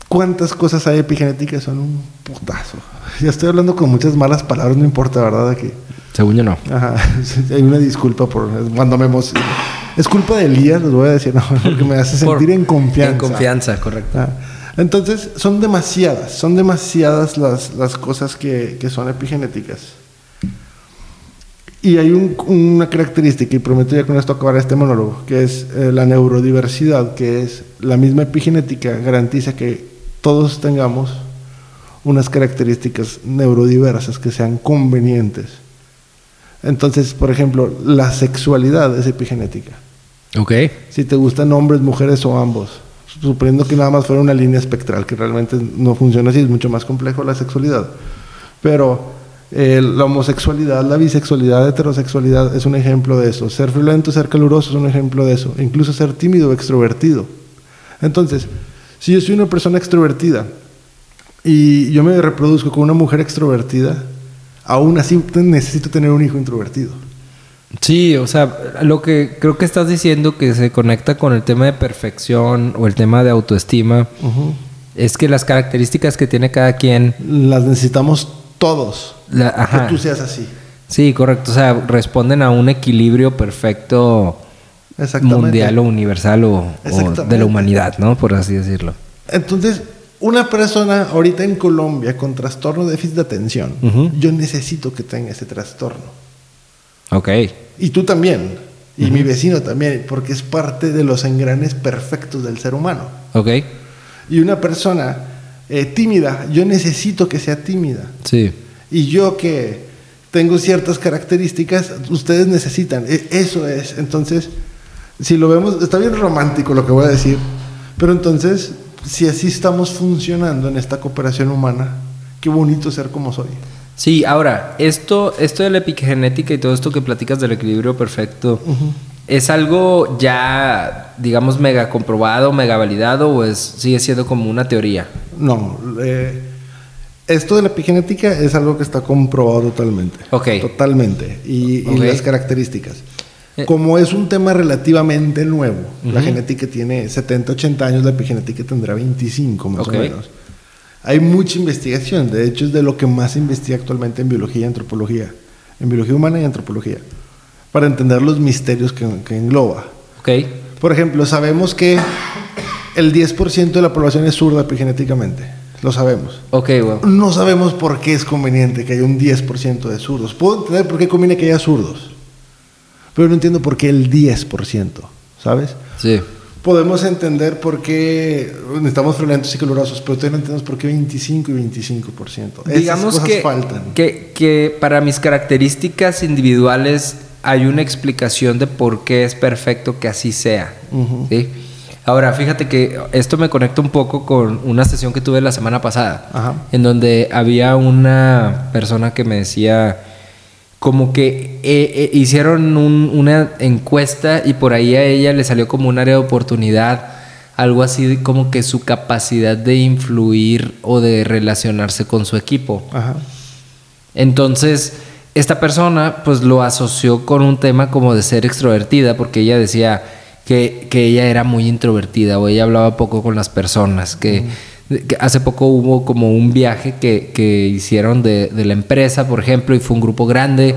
Speaker 4: ¿Cuántas cosas hay epigenéticas? Son un putazo. Ya estoy hablando con muchas malas palabras, no importa, ¿verdad? Aquí.
Speaker 3: Según yo no.
Speaker 4: Ajá. Hay una disculpa por cuando me emociono. Es culpa de Elías, les voy a decir, no, porque me hace sentir
Speaker 3: Por-
Speaker 4: en confianza.
Speaker 3: En confianza, correcto.
Speaker 4: Ah, Entonces, son demasiadas, son demasiadas las, las cosas que, que son epigenéticas. Y hay un- una característica, y prometo ya con esto acabar este monólogo, que es eh, la neurodiversidad, que es la misma epigenética, garantiza que todos tengamos unas características neurodiversas que sean convenientes. Entonces, por ejemplo, la sexualidad es epigenética.
Speaker 3: Ok.
Speaker 4: Si te gustan hombres, mujeres o ambos. Suponiendo que nada más fuera una línea espectral, que realmente no funciona así, es mucho más complejo la sexualidad. Pero Eh, la homosexualidad, la bisexualidad, la heterosexualidad es un ejemplo de eso. Ser violento, ser caluroso es un ejemplo de eso. Incluso ser tímido o extrovertido. Entonces, si yo soy una persona extrovertida y yo me reproduzco con una mujer extrovertida, aún así necesito tener un hijo introvertido.
Speaker 3: Sí, o sea, lo que creo que estás diciendo que se conecta con el tema de perfección o el tema de autoestima es que las características que tiene cada quien
Speaker 4: Las necesitamos todos.
Speaker 3: La- ajá.
Speaker 4: Que tú seas así.
Speaker 3: Sí, correcto. O sea, responden a un equilibrio perfecto mundial o universal o, o de la humanidad, ¿no? Por así decirlo.
Speaker 4: Entonces, una persona ahorita en Colombia con trastorno de déficit de atención, yo necesito que tenga ese trastorno.
Speaker 3: Ok.
Speaker 4: Y tú también. Y mi vecino también, porque es parte de los engranes perfectos del ser humano.
Speaker 3: Ok.
Speaker 4: Y una persona eh, tímida, yo necesito que sea tímida.
Speaker 3: Sí.
Speaker 4: Y yo que tengo ciertas características, ustedes necesitan. E- Eso es. Entonces, si lo vemos, está bien romántico lo que voy a decir, pero entonces, si así estamos funcionando en esta cooperación humana, qué bonito ser como soy.
Speaker 3: Sí, ahora, esto, esto de la epigenética y todo esto que platicas del equilibrio perfecto, ¿es algo ya, digamos, mega comprobado, mega validado o es, sigue siendo como una teoría?
Speaker 4: No, eh, esto de la epigenética es algo que está comprobado totalmente.
Speaker 3: Ok.
Speaker 4: Totalmente. Y, las características.
Speaker 3: Eh.
Speaker 4: Como es un tema relativamente nuevo, la genética tiene 70, 80 años, la epigenética tendrá 25 más o menos. Hay mucha investigación, de hecho es de lo que más se investiga actualmente en biología y antropología, en biología humana y antropología, para entender los misterios que, que engloba.
Speaker 3: Ok.
Speaker 4: Por ejemplo, sabemos que el 10% de la población es zurda epigenéticamente, lo sabemos.
Speaker 3: Ok, wow.
Speaker 4: No sabemos por qué es conveniente que haya un 10% de zurdos. Puedo entender por qué conviene que haya zurdos, pero no entiendo por qué el 10%, ¿sabes?
Speaker 3: Sí.
Speaker 4: Podemos entender por qué necesitamos violentos y calurosos, pero todavía no entendemos por qué 25 y 25%. Esas
Speaker 3: Digamos
Speaker 4: cosas
Speaker 3: que,
Speaker 4: faltan.
Speaker 3: que, que para mis características individuales hay una explicación de por qué es perfecto que así sea. Ahora, fíjate que esto me conecta un poco con una sesión que tuve la semana pasada,
Speaker 4: Ajá.
Speaker 3: en donde había una persona que me decía como que eh, eh, hicieron un- una encuesta y por ahí a ella le salió como un área de oportunidad, algo así como que su capacidad de influir o de relacionarse con su equipo.
Speaker 4: Ajá.
Speaker 3: Entonces, esta persona pues lo asoció con un tema como de ser extrovertida, porque ella decía que, que ella era muy introvertida o ella hablaba poco con las personas, que, que hace poco hubo como un viaje que, que hicieron de, de la empresa, por ejemplo, y fue un grupo grande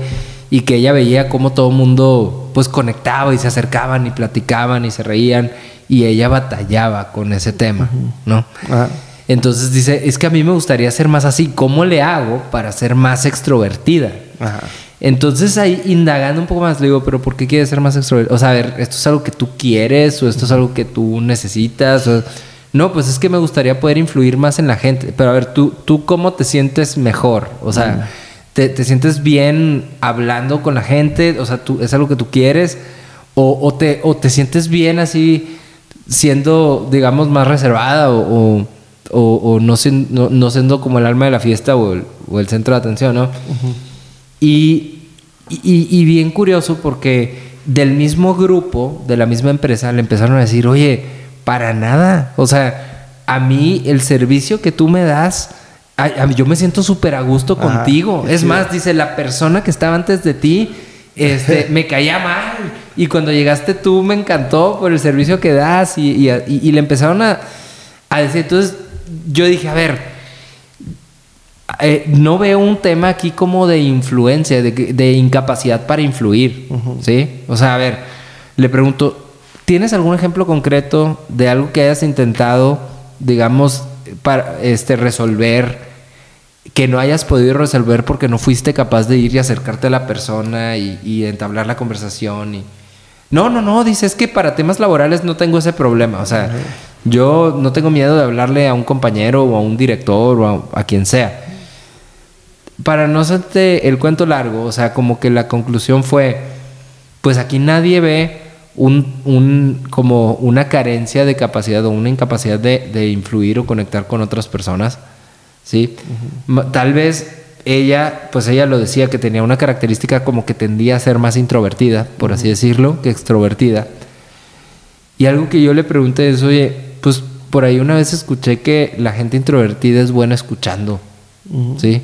Speaker 3: y que ella veía cómo todo el mundo pues conectaba y se acercaban y platicaban y se reían y ella batallaba con ese tema, ¿no?
Speaker 4: Ajá.
Speaker 3: Entonces dice, es que a mí me gustaría ser más así. ¿Cómo le hago para ser más extrovertida?
Speaker 4: Ajá.
Speaker 3: Entonces ahí indagando un poco más, le digo, pero ¿por qué quieres ser más extrovertida? O sea, a ver, ¿esto es algo que tú quieres o esto es algo que tú necesitas? O- No, pues es que me gustaría poder influir más en la gente. Pero a ver, ¿tú, tú cómo te sientes mejor? O sea, ¿te, te sientes bien hablando con la gente? O sea, ¿tú, ¿es algo que tú quieres? ¿O, o te, o te sientes bien así siendo, digamos, más reservada o, o, o- o no, no, no siendo como el alma de la fiesta o el, o el centro de atención, ¿no? Y, y, y bien curioso porque del mismo grupo, de la misma empresa, le empezaron a decir, oye, para nada. O sea, a mí el servicio que tú me das, a, yo me siento súper a gusto
Speaker 4: Ajá,
Speaker 3: contigo. Es más, dice, la persona que estaba antes de ti, este, me caía mal. Y cuando llegaste tú me encantó por el servicio que das. Y, y, y- y le empezaron a, a decir, entonces yo dije, a ver, eh, no veo un tema aquí como de influencia, de, de incapacidad para influir, ¿sí? O sea, a ver, le pregunto, ¿tienes algún ejemplo concreto de algo que hayas intentado, digamos, para este, resolver, que no hayas podido resolver porque no fuiste capaz de ir y acercarte a la persona y, y entablar la conversación? Y... No, no, no, dice, es que para temas laborales no tengo ese problema, o sea, yo no tengo miedo de hablarle a un compañero o a un director o a, a quien sea. Para no hacerte el cuento largo, o sea, como que la conclusión fue, pues aquí nadie ve un, un- como una carencia de capacidad o una incapacidad de, de influir o conectar con otras personas, ¿sí? Tal vez ella, pues ella lo decía que tenía una característica como que tendía a ser más introvertida, por así decirlo, que extrovertida. Y algo que yo le pregunté es, oye, pues por ahí una vez escuché que la gente introvertida es buena escuchando, ¿sí?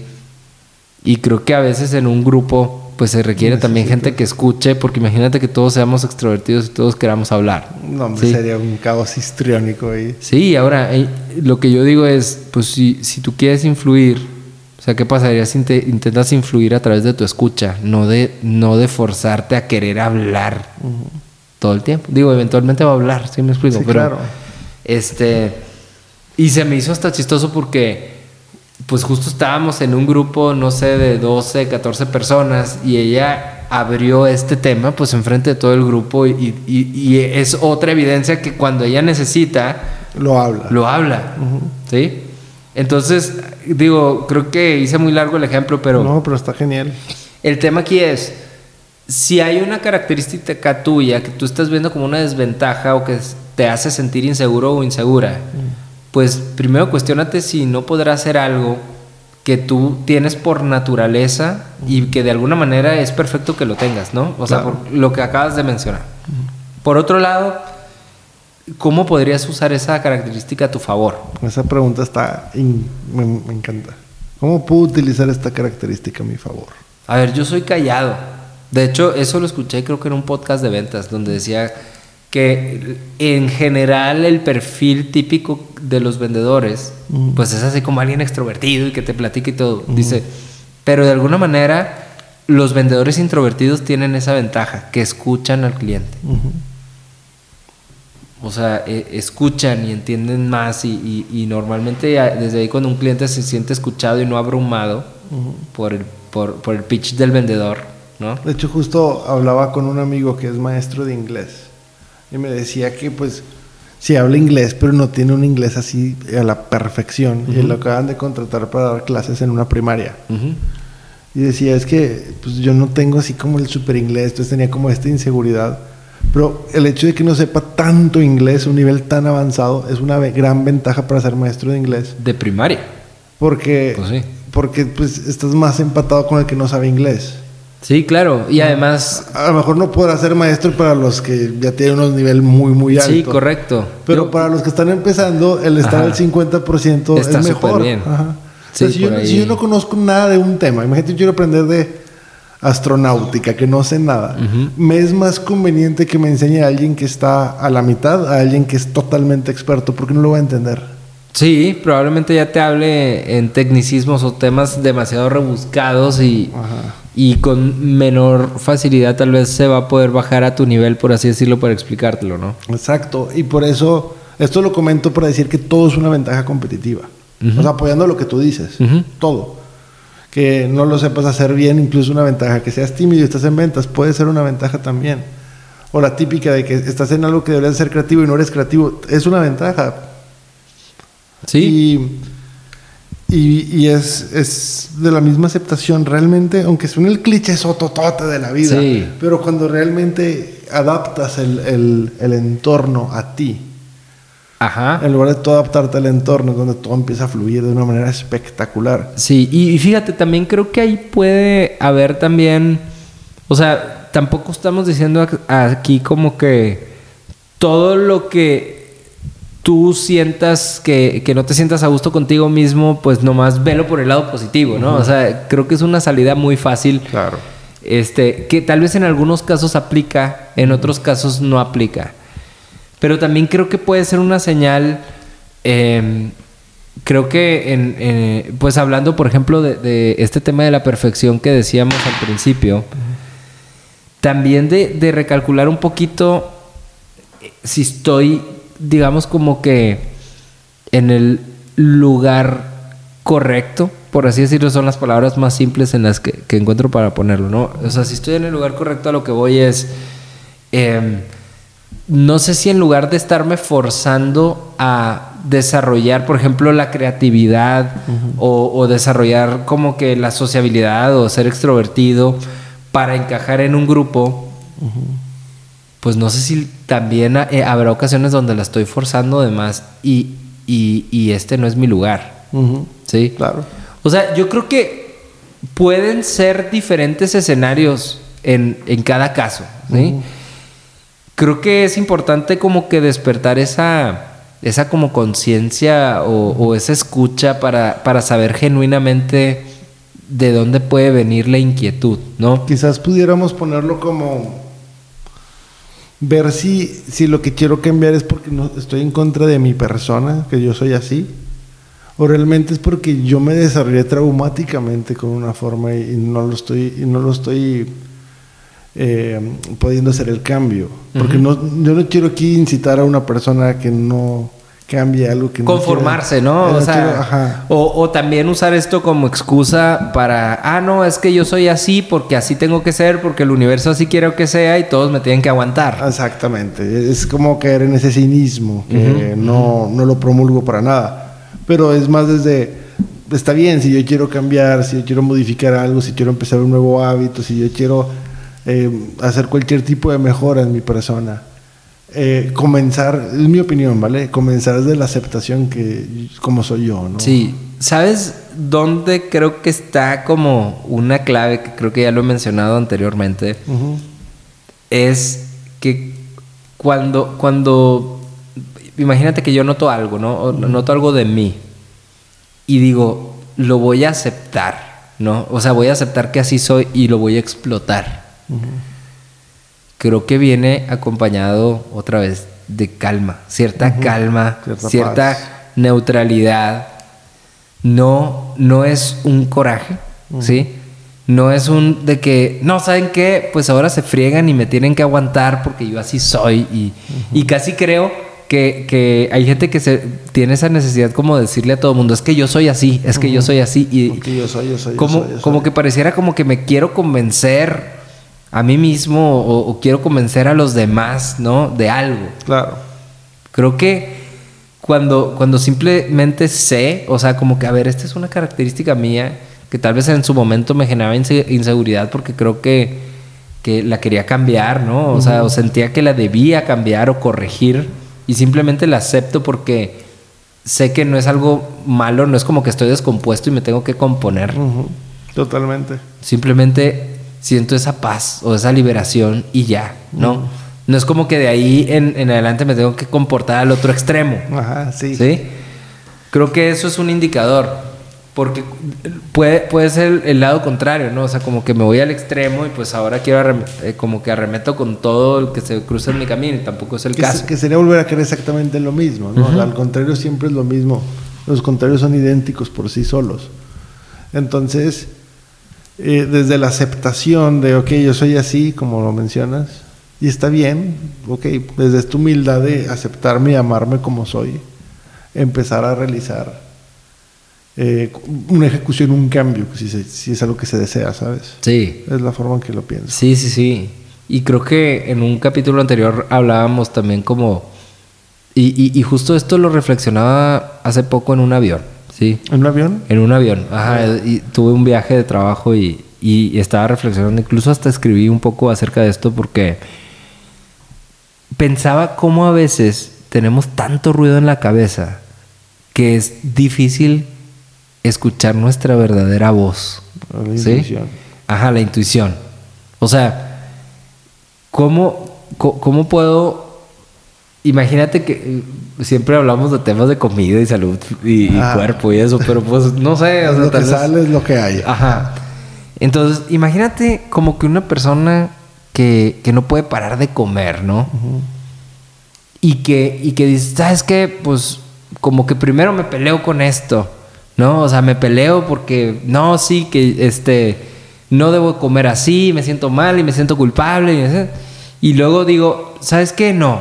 Speaker 3: Y creo que a veces en un grupo pues se requiere también gente que escuche, porque imagínate que todos seamos extrovertidos y todos queramos hablar.
Speaker 4: No, hombre,
Speaker 3: ¿sí?
Speaker 4: sería un caos histriónico ahí.
Speaker 3: Sí, ahora eh, lo que yo digo es, pues si, si tú quieres influir, o sea, ¿qué pasaría si inte- intentas influir a través de tu escucha, no de, no de forzarte a querer hablar todo el tiempo? Digo, eventualmente va a hablar, ¿sí me explico?
Speaker 4: Sí,
Speaker 3: Pero,
Speaker 4: claro.
Speaker 3: este, y se me hizo hasta chistoso porque, pues justo estábamos en un grupo, no sé, de 12, 14 personas y ella abrió este tema, pues enfrente de todo el grupo y, y- y es otra evidencia que cuando ella necesita,
Speaker 4: Lo habla.
Speaker 3: lo habla, ¿sí? Entonces, digo, creo que hice muy largo el ejemplo, pero
Speaker 4: No, pero está genial.
Speaker 3: el tema aquí es, si hay una característica tuya que tú estás viendo como una desventaja o que te hace sentir inseguro o insegura, pues primero cuestionate si no podrás hacer algo que tú tienes por naturaleza y que de alguna manera es perfecto que lo tengas, ¿no? O sea,
Speaker 4: Claro.
Speaker 3: por lo que acabas de mencionar. Por otro lado, ¿cómo podrías usar esa característica a tu favor?
Speaker 4: Esa pregunta está. in- me, me encanta. ¿Cómo puedo utilizar esta característica a mi favor?
Speaker 3: A ver, yo soy callado. De hecho, eso lo escuché creo que en un podcast de ventas, donde decía que en general el perfil típico de los vendedores, pues es así como alguien extrovertido y que te platica y todo. Dice, pero de alguna manera los vendedores introvertidos tienen esa ventaja, que escuchan al cliente. O sea, eh, escuchan y entienden más y, y- y normalmente desde ahí cuando un cliente se siente escuchado y no abrumado por, el, por, por el pitch del vendedor, ¿no?
Speaker 4: De hecho, justo hablaba con un amigo que es maestro de inglés y me decía que, pues, sí habla inglés, pero no tiene un inglés así a la perfección. Y lo acaban de contratar para dar clases en una primaria.
Speaker 3: Ujú.
Speaker 4: Y decía, es que pues, yo no tengo así como el super inglés, entonces tenía como esta inseguridad. Pero el hecho de que no sepa tanto inglés, un nivel tan avanzado, es una gran ventaja para ser maestro de inglés.
Speaker 3: De primaria.
Speaker 4: Porque,
Speaker 3: Pues sí.
Speaker 4: porque pues, estás más empatado con el que no sabe inglés.
Speaker 3: Sí, claro. Y además,
Speaker 4: A lo mejor no podrá ser maestro para los que ya tienen un nivel muy, muy alto.
Speaker 3: sí, correcto.
Speaker 4: Pero
Speaker 3: Yo-
Speaker 4: para los que están empezando, el estar al 50%
Speaker 3: Está
Speaker 4: es mejor.
Speaker 3: bien.
Speaker 4: Ajá.
Speaker 3: Sí,
Speaker 4: si, yo no conozco nada de un tema, imagínate, yo quiero aprender de astronáutica, que no sé nada, me es más conveniente que me enseñe a alguien que está a la mitad, a alguien que es totalmente experto, porque no lo va a entender.
Speaker 3: Sí, probablemente ya te hable en tecnicismos o temas demasiado rebuscados y,
Speaker 4: Ajá.
Speaker 3: Y con menor facilidad tal vez se va a poder bajar a tu nivel, por así decirlo, para explicártelo, ¿no?
Speaker 4: Exacto. Y por eso, esto lo comento para decir que todo es una ventaja competitiva. O sea, apoyando lo que tú dices.
Speaker 3: Ujú.
Speaker 4: Todo. Que no lo sepas hacer bien, incluso una ventaja. Que seas tímido y estás en ventas, puede ser una ventaja también. O la típica de que estás en algo que deberías ser creativo y no eres creativo, es una ventaja.
Speaker 3: Sí.
Speaker 4: Y, y, y es, es de la misma aceptación realmente, aunque suene el cliché sototote de la vida,
Speaker 3: Sí.
Speaker 4: pero cuando realmente adaptas el, el- el entorno a ti,
Speaker 3: Ajá.
Speaker 4: en lugar de tú adaptarte al entorno, es donde todo empieza a fluir de una manera espectacular.
Speaker 3: Sí, y, y fíjate, también creo que ahí puede haber también, o sea, tampoco estamos diciendo aquí como que todo lo que tú sientas que, que no te sientas a gusto contigo mismo, pues nomás velo por el lado positivo, ¿no? O sea, creo que es una salida muy fácil.
Speaker 4: Claro.
Speaker 3: Este, que tal vez en algunos casos aplica, en otros casos no aplica. Pero también creo que puede ser una señal, eh, creo que en, eh, pues hablando por ejemplo de, de este tema de la perfección que decíamos al principio, también de, de recalcular un poquito eh, si estoy, digamos como que en el lugar correcto, por así decirlo, son las palabras más simples en las que, que encuentro para ponerlo, ¿no? O sea, si estoy en el lugar correcto, a lo que voy es, em, no sé si en lugar de estarme forzando a desarrollar, por ejemplo, la creatividad o, o desarrollar como que la sociabilidad o ser extrovertido para encajar en un grupo, pues no sé si también eh, habrá ocasiones donde la estoy forzando de más y, y, y este no es mi lugar. ¿Sí?
Speaker 4: Claro.
Speaker 3: O sea, yo creo que pueden ser diferentes escenarios en, en cada caso, ¿sí? Creo que es importante como que despertar esa, esa como conciencia o, o esa escucha para, para saber genuinamente de dónde puede venir la inquietud, ¿no?
Speaker 4: Quizás pudiéramos ponerlo como ver si, si lo que quiero cambiar es porque no estoy en contra de mi persona, que yo soy así, o realmente es porque yo me desarrollé traumáticamente con una forma y, y no lo estoy, y no lo estoy eh, pudiendo hacer el cambio. Porque no, yo no quiero aquí incitar a una persona que no cambie algo que
Speaker 3: Conformarse,
Speaker 4: no
Speaker 3: O sea,
Speaker 4: quiero- ajá.
Speaker 3: o, o también usar esto como excusa para, ah, no, es que yo soy así porque así tengo que ser, porque el universo así quiero que sea y todos me tienen que aguantar.
Speaker 4: Exactamente, es como caer en ese cinismo que no, no lo promulgo para nada, pero es más desde, está bien, si yo quiero cambiar, si yo quiero modificar algo, si quiero empezar un nuevo hábito, si yo quiero eh, hacer cualquier tipo de mejora en mi persona, eh, comenzar, es mi opinión, ¿vale? Comenzar desde la aceptación que como soy yo, ¿no?
Speaker 3: Sí, ¿sabes dónde creo que está como una clave que creo que ya lo he mencionado anteriormente? Es que cuando, cuando, imagínate que yo noto algo, ¿no? O Noto algo de mí y digo, lo voy a aceptar, ¿no? O sea, voy a aceptar que así soy y lo voy a explotar. Creo que viene acompañado otra vez de calma, cierta calma,
Speaker 4: Cierta
Speaker 3: cierta, neutralidad. No, no es un coraje, ¿sí? No es un de que, no, ¿saben qué? Pues ahora se friegan y me tienen que aguantar porque yo así soy. Y, y casi creo que, que hay gente que se tiene esa necesidad como de decirle a todo el mundo, es que yo soy así, es que yo soy así. Y,
Speaker 4: yo soy, yo soy, yo
Speaker 3: como,
Speaker 4: soy, yo
Speaker 3: como
Speaker 4: soy.
Speaker 3: que pareciera como que me quiero convencer a mí mismo o, o quiero convencer a los demás, ¿no? De algo.
Speaker 4: Claro.
Speaker 3: Creo que cuando, cuando simplemente sé, o sea, como que, a ver, esta es una característica mía que tal vez en su momento me generaba inse- inseguridad porque creo que, que la quería cambiar, ¿no? O sea, o sentía que la debía cambiar o corregir y simplemente la acepto porque sé que no es algo malo, no es como que estoy descompuesto y me tengo que componer.
Speaker 4: Totalmente.
Speaker 3: Simplemente siento esa paz o esa liberación y ya, ¿no? No es como que de ahí en, en adelante me tengo que comportar al otro extremo.
Speaker 4: Ajá, sí.
Speaker 3: ¿Sí? Creo que eso es un indicador. Porque puede, puede ser el lado contrario, ¿no? O sea, como que me voy al extremo y pues ahora quiero arrem- eh, como que arremeto con todo el que se cruza en mi camino y tampoco es el
Speaker 4: que,
Speaker 3: caso.
Speaker 4: se- que sería volver a querer exactamente lo mismo, ¿no? O sea, al contrario siempre es lo mismo. Los contrarios son idénticos por sí solos. Entonces, eh, desde la aceptación de, ok, yo soy así, como lo mencionas, y está bien, ok, desde esta humildad de aceptarme y amarme como soy, empezar a realizar eh, una ejecución, un cambio, si, se- si es algo que se desea, ¿sabes?
Speaker 3: Sí.
Speaker 4: Es la forma en que lo pienso.
Speaker 3: Sí, sí, sí. Y creo que en un capítulo anterior hablábamos también como... Y, y- y justo esto lo reflexionaba hace poco en un avión, ¿sí?
Speaker 4: ¿En un avión?
Speaker 3: En un avión, ajá. Y tuve un viaje de trabajo y, y estaba reflexionando, incluso hasta escribí un poco acerca de esto porque pensaba cómo a veces tenemos tanto ruido en la cabeza que es difícil escuchar nuestra verdadera voz.
Speaker 4: La
Speaker 3: ¿sí?
Speaker 4: intuición.
Speaker 3: Ajá, la intuición. O sea, ¿cómo, cómo puedo... Imagínate que eh, siempre hablamos de temas de comida y salud y, y cuerpo y eso, pero pues no sé, o sea,
Speaker 4: lo que
Speaker 3: vez-
Speaker 4: sale es lo que hay.
Speaker 3: Ajá. Entonces, imagínate como que una persona que, que no puede parar de comer, ¿no? Y que, y que dice, ¿sabes qué? Pues como que primero me peleo con esto, ¿no? O sea, me peleo porque, no, sí, que este, no debo comer así, me siento mal y me siento culpable. Y, y luego digo, ¿sabes qué? No,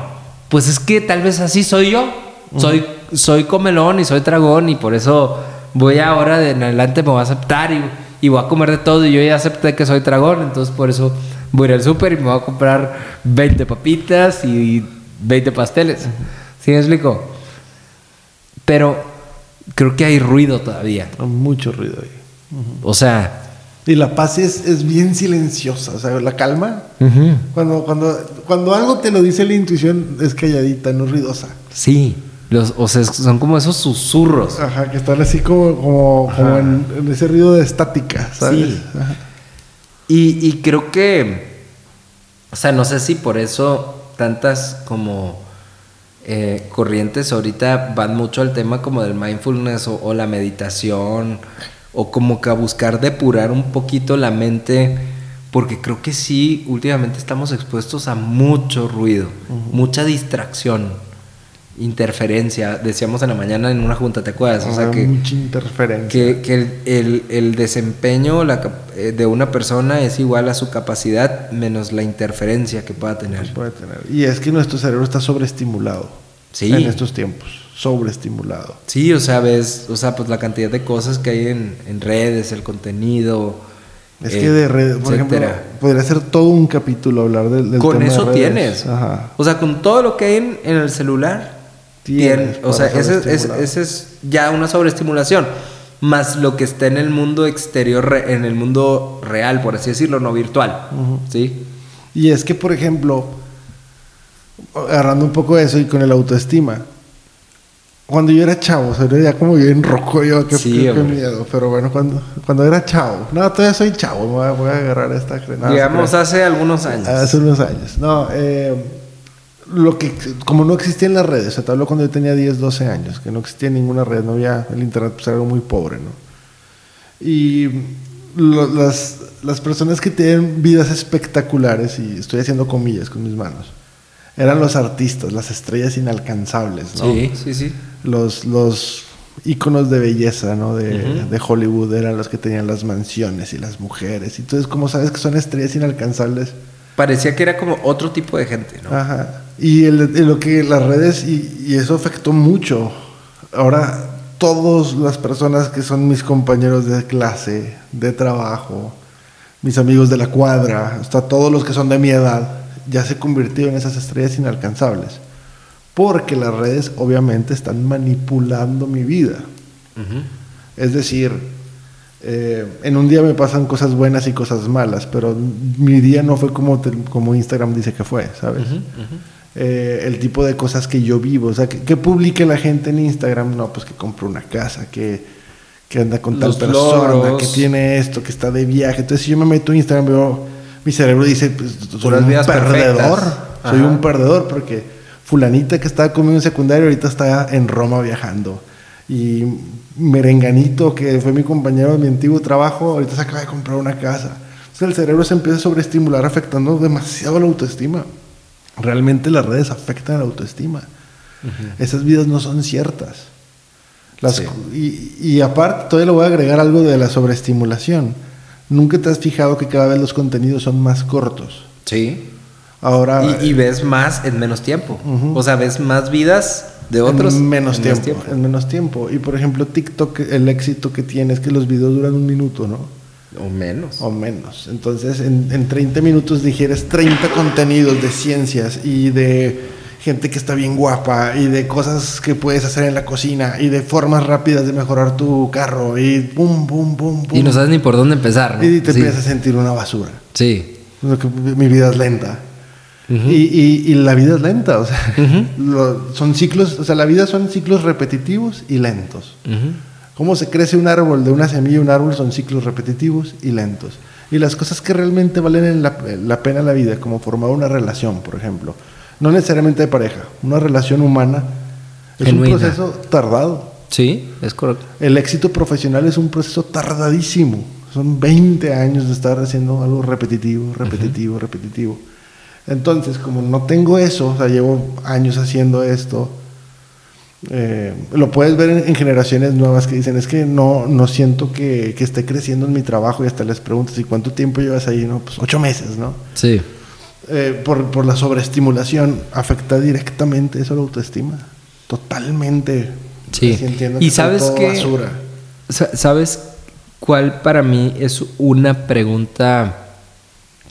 Speaker 3: pues es que tal vez así soy yo. Soy, soy comelón y soy tragón y por eso voy ahora de en adelante me voy a aceptar y, y voy a comer de todo y yo ya acepté que soy tragón, entonces por eso voy a ir al súper y me voy a comprar 20 papitas y 20 pasteles. ¿Sí me explico? Pero creo que hay ruido todavía.
Speaker 4: Hay Mucho ruido ahí.
Speaker 3: O sea,
Speaker 4: Y la paz es, es bien silenciosa, o sea, la calma. Cuando, cuando, cuando algo te lo dice la intuición, es calladita, no ruidosa.
Speaker 3: sí. Los, o sea, son como esos susurros.
Speaker 4: Ajá, que están así como, como, como en ese ruido de estática, ¿sabes?
Speaker 3: Sí.
Speaker 4: Ajá.
Speaker 3: Y, y creo que, o sea, no sé si por eso tantas como eh, corrientes ahorita van mucho al tema como del mindfulness o, o la meditación o como que a buscar depurar un poquito la mente, porque creo que sí, últimamente estamos expuestos a mucho ruido, mucha distracción, interferencia, decíamos en la mañana en una junta, ¿te acuerdas? O sea, que,
Speaker 4: mucha interferencia.
Speaker 3: que, que el, el- el desempeño la eh, de una persona es igual a su capacidad menos la interferencia que pueda tener.
Speaker 4: puede tener. Y es que nuestro cerebro está sobreestimulado.
Speaker 3: Sí.
Speaker 4: En estos tiempos. Sobreestimulado.
Speaker 3: Sí, o sea, ves, o sea, pues la cantidad de cosas que hay en, en redes, el contenido.
Speaker 4: Es
Speaker 3: eh,
Speaker 4: que de redes, por ejemplo, podría ser todo un capítulo hablar del, del
Speaker 3: Con
Speaker 4: tema de
Speaker 3: eso
Speaker 4: redes.
Speaker 3: tienes.
Speaker 4: Ajá.
Speaker 3: O sea, con todo lo que hay en, en el celular,
Speaker 4: Tienes
Speaker 3: tien- o sea, ese, es- ese es ya una sobreestimulación. Más lo que está en el mundo exterior, en el mundo real, por así decirlo, no virtual. ¿Sí?
Speaker 4: Y es que, por ejemplo, agarrando un poco eso y con el autoestima, cuando yo era chavo, o sea, ya como bien roco yo, qué,
Speaker 3: Sí,
Speaker 4: qué
Speaker 3: hombre.
Speaker 4: miedo, pero bueno, cuando, cuando era chavo, no, todavía soy chavo, me voy a, voy a agarrar esta crenada.
Speaker 3: Digamos, hace algunos años.
Speaker 4: Hace unos años. No, eh, lo que, como no existían las redes, o sea, te hablo cuando yo tenía 10, 12 años, que no existía ninguna red, no había, el internet pues, era algo muy pobre, ¿no? Y lo- las, las personas que tienen vidas espectaculares, y estoy haciendo comillas con mis manos, eran los artistas, las estrellas inalcanzables, ¿no?
Speaker 3: Sí, sí, sí.
Speaker 4: Los, los íconos de belleza, ¿no? De, de Hollywood eran los que tenían las mansiones y las mujeres. Y entonces, como sabes que son estrellas inalcanzables,
Speaker 3: Parecía que era como otro tipo de gente, ¿no?
Speaker 4: Ajá. Y el- lo que las redes, y, y eso afectó mucho. Ahora, todas las personas que son mis compañeros de clase, de trabajo, mis amigos de la cuadra, hasta todos los que son de mi edad, ya se convirtieron en esas estrellas inalcanzables. Porque las redes obviamente están manipulando mi vida. Es decir, eh, en un día me pasan cosas buenas y cosas malas, pero mi día no fue como, te- como Instagram dice que fue, ¿sabes? Eh, el tipo de cosas que yo vivo, o sea, que, que publique la gente en Instagram, no, pues que compró una casa, que, que anda con tal persona, que tiene esto, que está de viaje. Entonces, si yo me meto en Instagram, veo, mi cerebro dice, pues soy un perdedor, soy un perdedor, porque fulanita que estaba conmigo en secundaria ahorita está en Roma viajando. Y Merenganito, que fue mi compañero de mi antiguo trabajo, ahorita se acaba de comprar una casa. Entonces el cerebro se empieza a sobreestimular afectando demasiado la autoestima. Realmente las redes afectan la autoestima. Esas vidas no son ciertas. Las-
Speaker 3: Sí.
Speaker 4: y, y aparte, todavía le voy a agregar algo de la sobreestimulación. Nunca te has fijado que cada vez los contenidos son más cortos.
Speaker 3: Sí.
Speaker 4: Ahora,
Speaker 3: Y, y ves más en menos tiempo. O sea, ves más vidas de otros
Speaker 4: en menos
Speaker 3: en
Speaker 4: tiempo, en menos tiempo. Y por ejemplo, TikTok, el éxito que tiene es que los videos duran un minuto, ¿no?
Speaker 3: O menos.
Speaker 4: O menos. Entonces, en, en 30 minutos digieres 30 contenidos de ciencias y de gente que está bien guapa y de cosas que puedes hacer en la cocina y de formas rápidas de mejorar tu carro y pum, pum, pum, pum.
Speaker 3: Y no sabes ni por dónde empezar, ¿no?
Speaker 4: Y te
Speaker 3: sí.
Speaker 4: empiezas a sentir una basura.
Speaker 3: Sí.
Speaker 4: Mi vida es lenta. Y, y- y la vida es lenta, o sea, lo- son ciclos, o sea, la vida son ciclos repetitivos y lentos.
Speaker 3: Ujú.
Speaker 4: Cómo se crece un árbol de una semilla un árbol son ciclos repetitivos y lentos. Y las cosas que realmente valen en la, la pena en la vida, como formar una relación, por ejemplo, no necesariamente de pareja, una relación humana, es
Speaker 3: Genuina.
Speaker 4: un proceso tardado.
Speaker 3: Sí, es correcto.
Speaker 4: El éxito profesional es un proceso tardadísimo. Son 20 años de estar haciendo algo repetitivo, repetitivo, repetitivo. Entonces, como no tengo eso, o sea, llevo años haciendo esto, eh, lo puedes ver en, en generaciones nuevas que dicen, es que no, no siento que, que esté creciendo en mi trabajo y hasta les preguntas, ¿y cuánto tiempo llevas ahí? No, pues ocho meses, ¿no?
Speaker 3: Sí.
Speaker 4: Eh, por, por la sobreestimulación afecta directamente eso a la autoestima. Totalmente.
Speaker 3: Sí.
Speaker 4: Así entiendo
Speaker 3: Y
Speaker 4: que
Speaker 3: sabes que-
Speaker 4: basura.
Speaker 3: Sa- ¿Sabes cuál para mí es una pregunta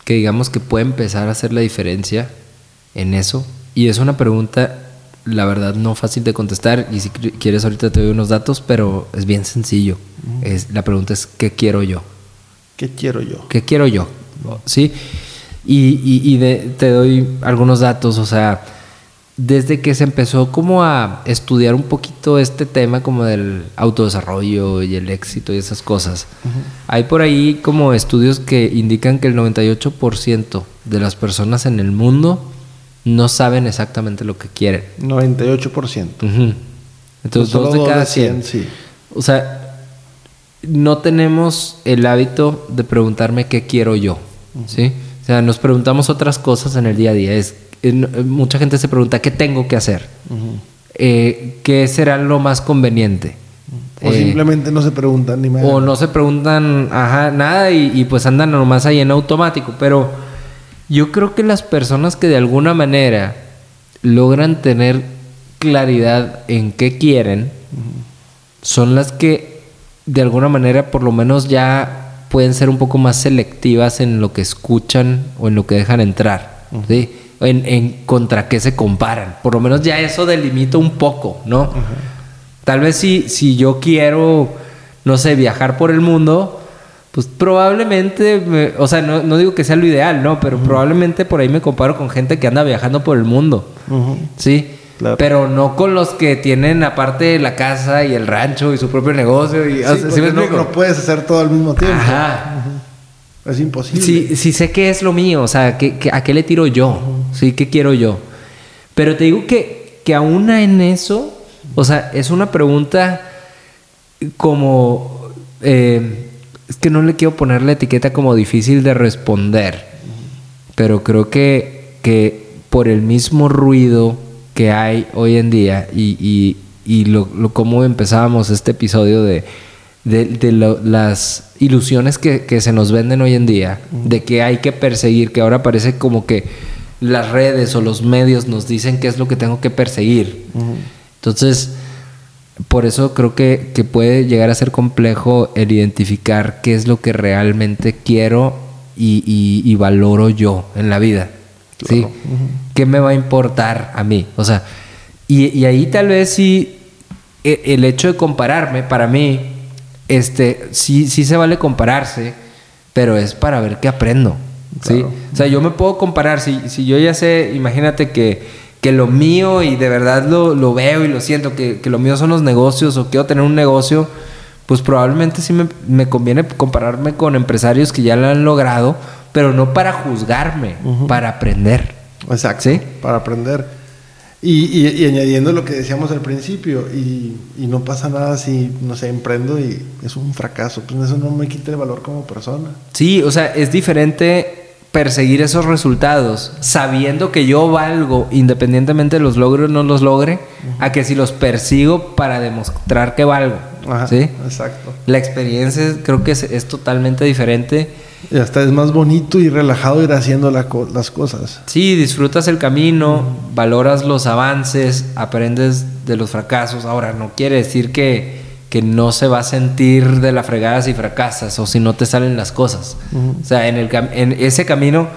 Speaker 3: que digamos que puede empezar a hacer la diferencia en eso? Y es una pregunta, la verdad, no fácil de contestar. Y si qu- quieres, ahorita te doy unos datos, pero es bien sencillo. es, la pregunta es: ¿qué quiero yo?
Speaker 4: ¿Qué quiero yo?
Speaker 3: ¿Qué quiero yo? ¿Sí? Y, y- y de- te doy algunos datos, o sea, desde que se empezó como a estudiar un poquito este tema como del autodesarrollo y el éxito y esas cosas, hay por ahí como estudios que indican que el 98% de las personas en el mundo no saben exactamente lo que quieren.
Speaker 4: 98%.
Speaker 3: Ujú. Entonces,
Speaker 4: Solo
Speaker 3: dos de cada
Speaker 4: de
Speaker 3: 100.
Speaker 4: 100, sí.
Speaker 3: O sea, no tenemos el hábito de preguntarme qué quiero yo, ¿sí? O sea, nos preguntamos otras cosas en el día a día. Es, en- mucha gente se pregunta qué tengo que hacer, Eh, qué será lo más conveniente.
Speaker 4: O
Speaker 3: Eh,
Speaker 4: simplemente no se preguntan ni más.
Speaker 3: o no se preguntan, ajá, nada y, y pues andan nomás ahí en automático. Pero yo creo que las personas que de alguna manera logran tener claridad en qué quieren son las que de alguna manera por lo menos ya pueden ser un poco más selectivas en lo que escuchan o en lo que dejan entrar. ¿sí? En, en contra qué se comparan. Por lo menos ya eso delimita un poco, ¿no? Tal vez si, si yo quiero, no sé, viajar por el mundo, pues probablemente, me- o sea, no, no digo que sea lo ideal, ¿no? Pero probablemente por ahí me comparo con gente que anda viajando por el mundo. ¿sí?
Speaker 4: Claro.
Speaker 3: Pero no con los que tienen aparte la casa y el rancho y su propio negocio. Y, o
Speaker 4: Sí,
Speaker 3: sea, ¿sí
Speaker 4: porque
Speaker 3: me
Speaker 4: no, no puedes hacer todo al mismo tiempo.
Speaker 3: Ajá.
Speaker 4: Es imposible.
Speaker 3: Sí, sí sé qué es lo mío, o sea, ¿qué- qué- ¿a qué le tiro yo? Sí, ¿qué quiero yo? Pero te digo que, que aún en eso, o sea, es una pregunta como... eh, es que no le quiero poner la etiqueta como difícil de responder, pero creo que, que por el mismo ruido que hay hoy en día y, y, y lo, lo como empezábamos este episodio de, de, de lo- las ilusiones que, que se nos venden hoy en día, de que hay que perseguir, que ahora parece como que las redes o los medios nos dicen qué es lo que tengo que perseguir. Entonces, por eso creo que, que puede llegar a ser complejo el identificar qué es lo que realmente quiero y, y- y valoro yo en la vida. ¿Sí? ¿Qué me va a importar a mí? O sea, y, y ahí tal vez sí, e- el hecho de compararme, para mí, este, sí, sí se vale compararse, pero es para ver qué aprendo. ¿sí?
Speaker 4: Claro.
Speaker 3: O sea, yo me puedo comparar, si, si yo ya sé, imagínate que, que lo mío y de verdad lo, lo veo y lo siento, que, que lo mío son los negocios o quiero tener un negocio, pues probablemente sí me, me conviene compararme con empresarios que ya lo han logrado, pero no para juzgarme, para aprender.
Speaker 4: Exacto.
Speaker 3: ¿Sí?
Speaker 4: Para aprender. Y, y- y añadiendo lo que decíamos al principio, y, y no pasa nada si, no sé, emprendo y es un fracaso. Pues eso no me quita el valor como persona.
Speaker 3: Sí, o sea, es diferente perseguir esos resultados sabiendo que yo valgo independientemente de los logre o no los logre, a que si los persigo para demostrar que valgo.
Speaker 4: Ajá,
Speaker 3: ¿Sí?
Speaker 4: Exacto.
Speaker 3: La experiencia creo que es, es totalmente diferente.
Speaker 4: Y hasta es más bonito y relajado ir haciendo la co- las cosas.
Speaker 3: Sí, disfrutas el camino, valoras los avances, aprendes de los fracasos. Ahora, no quiere decir que, que no se va a sentir de la fregada si fracasas o si no te salen las cosas. O sea, en, el en ese camino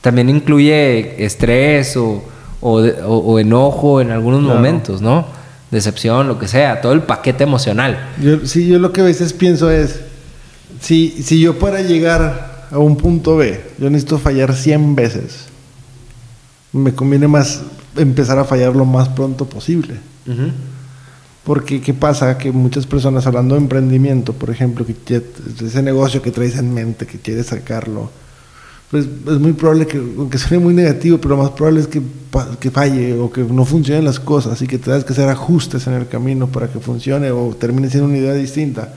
Speaker 3: también incluye estrés o, o, de- o- o enojo en algunos
Speaker 4: Claro.
Speaker 3: momentos, ¿no? Decepción, lo que sea, todo el paquete emocional.
Speaker 4: Yo, sí, yo lo que a veces pienso es, si, si yo para llegar a un punto B, yo necesito fallar 100 veces, me conviene más empezar a fallar lo más pronto posible. Porque, ¿qué pasa? Que muchas personas, hablando de emprendimiento, por ejemplo, que ese negocio que traes en mente, que quieres sacarlo, pues es muy probable que, aunque suene muy negativo, pero lo más probable es que, que falle o que no funcionen las cosas y que tengas que hacer ajustes en el camino para que funcione o termine siendo una idea distinta.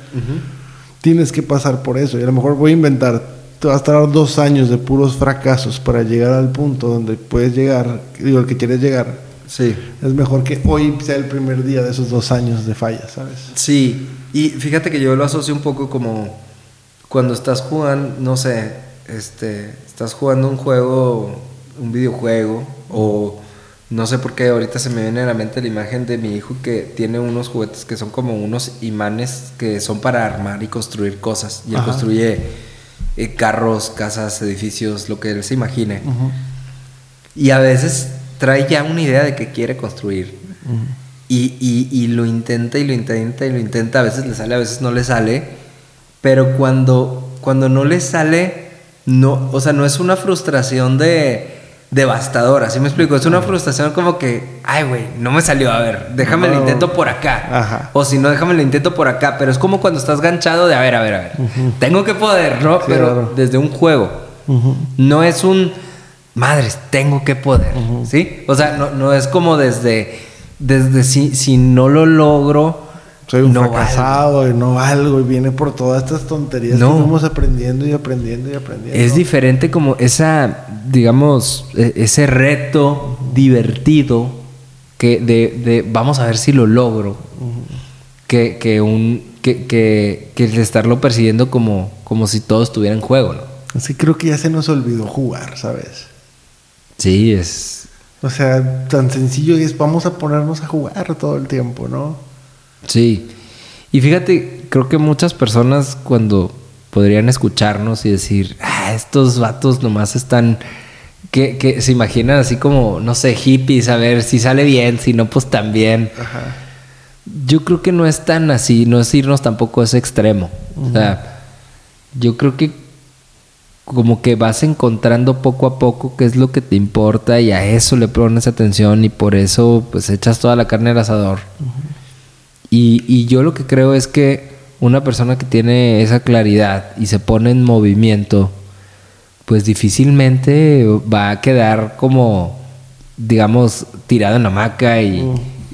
Speaker 4: Tienes que pasar por eso y a lo mejor voy a inventar, te va a estar dos años de puros fracasos para llegar al punto donde puedes llegar, digo, el que quieres llegar.
Speaker 3: Sí.
Speaker 4: Es mejor que hoy sea el primer día de esos dos años de fallas, ¿sabes?
Speaker 3: Sí, y fíjate que yo lo asocio un poco como cuando estás jugando, no sé, este, estás jugando un juego, un videojuego, o no sé por qué ahorita se me viene a la mente la imagen de mi hijo que tiene unos juguetes que son como unos imanes que son para armar y construir cosas. Y él
Speaker 4: Ajá.
Speaker 3: construye eh, carros, casas, edificios, lo que él se imagine. Y a veces trae ya una idea de que quiere construir. Y, y- y lo intenta y lo intenta y lo intenta. A veces le sale, a veces no le sale. Pero cuando, cuando no le sale, no, o sea, no es una frustración de, devastadora, ¿sí me explico? Es una frustración como que, ay, güey, no me salió, a ver, déjame lo
Speaker 4: No.
Speaker 3: intento por acá.
Speaker 4: Ajá.
Speaker 3: O si no, déjame lo intento por acá, pero es como cuando estás ganchado de, a ver, a ver, a ver, tengo que poder, ¿no? Pero
Speaker 4: Claro.
Speaker 3: desde un juego. No es un, madres, tengo que poder, ¿sí? O sea, no, no es como desde, desde si, si no lo logro,
Speaker 4: Soy un
Speaker 3: no valgo.
Speaker 4: fracasado y no valgo y viene por todas estas tonterías
Speaker 3: No.
Speaker 4: que vamos aprendiendo y aprendiendo y aprendiendo.
Speaker 3: Es diferente como esa, digamos, e- ese reto divertido que de, de vamos a ver si lo logro. que, que un que, que, estarlo persiguiendo como, como si todo estuviera en juego, ¿no?
Speaker 4: Así creo que ya se nos olvidó jugar, ¿sabes?
Speaker 3: Sí, es.
Speaker 4: O sea, tan sencillo es vamos a ponernos a jugar todo el tiempo, ¿no?
Speaker 3: Sí. Y fíjate, creo que muchas personas cuando podrían escucharnos y decir, ah, estos vatos nomás están. Que, que se imaginan así como, no sé, hippies, a ver si sale bien, si no, pues también.
Speaker 4: Ajá.
Speaker 3: Yo creo que no es tan así, no es irnos tampoco a ese extremo. O sea, yo creo que como que vas encontrando poco a poco qué es lo que te importa y a eso le pones atención y por eso pues echas toda la carne al asador. Y, y yo lo que creo es que una persona que tiene esa claridad y se pone en movimiento, pues difícilmente va a quedar como, digamos, tirado en la hamaca y,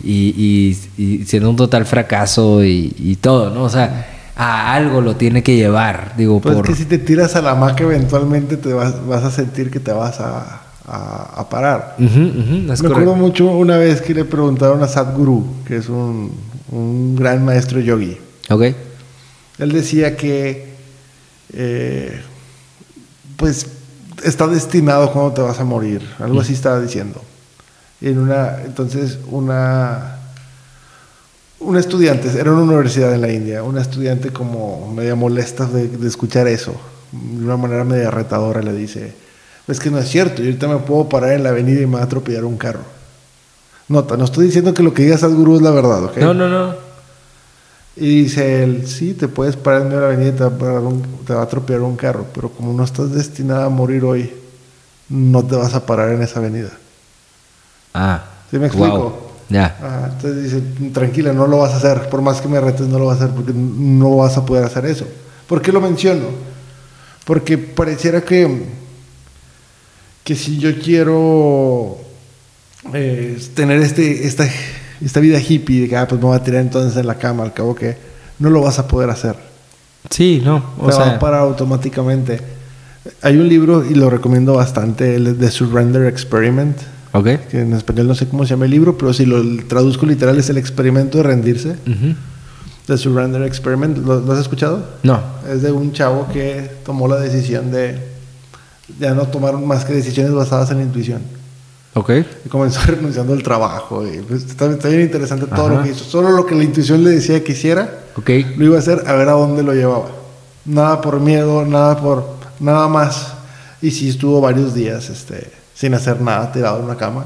Speaker 3: y, y- y siendo un total fracaso y, todo, ¿no? O sea, a algo lo tiene que llevar, digo,
Speaker 4: Pues
Speaker 3: por...
Speaker 4: es que si te tiras a la hamaca eventualmente te vas, vas a sentir que te vas a, a- a parar. Me acuerdo mucho una vez que le preguntaron a Sadhguru, que es un, un gran maestro yogi.
Speaker 3: Ok.
Speaker 4: Él decía que, eh, pues, está destinado cuando te vas a morir. Algo así estaba diciendo. En una, entonces, una, una estudiante, era una universidad en la India, una estudiante como media molesta de, de escuchar eso, de una manera media retadora, le dice, es que no es cierto, yo ahorita me puedo parar en la avenida y me va a atropellar un carro. Nota, no estoy diciendo que lo que diga Sadhguru es la verdad, ¿ok?
Speaker 3: No, no, no.
Speaker 4: Y dice él, sí, te puedes parar en medio de la avenida y te va, un- te va a atropellar un carro, pero como no estás destinado a morir hoy, no te vas a parar en esa avenida.
Speaker 3: Ah.
Speaker 4: ¿Sí me explico?
Speaker 3: Wow. Ya.
Speaker 4: Ah, entonces dice, tranquila, no lo vas a hacer, por más que me retes, no lo vas a hacer porque no vas a poder hacer eso. ¿Por qué lo menciono? Porque pareciera que, que si yo quiero eh, tener este, esta, esta vida hippie, de que ah, pues me voy a tirar entonces en la cama, al cabo que no lo vas a poder hacer.
Speaker 3: Sí, no. O
Speaker 4: te va
Speaker 3: sea,
Speaker 4: a parar automáticamente. Hay un libro, y lo recomiendo bastante, el de Surrender Experiment,
Speaker 3: ok.
Speaker 4: que en español no sé cómo se llama el libro, pero si lo traduzco literal es el experimento de rendirse.
Speaker 3: Ujú.
Speaker 4: The Surrender Experiment, ¿lo, lo has escuchado?
Speaker 3: No.
Speaker 4: Es de un chavo que tomó la decisión de ya no tomar más que decisiones basadas en la intuición.
Speaker 3: Ok.
Speaker 4: Y comenzó renunciando al trabajo. Y pues, está, está bien interesante todo
Speaker 3: Ajá.
Speaker 4: lo que hizo. Solo lo que la intuición le decía que hiciera,
Speaker 3: Ok.
Speaker 4: lo iba a hacer a ver a dónde lo llevaba. Nada por miedo, nada por nada más. Y sí estuvo varios días este, sin hacer nada, tirado en una cama.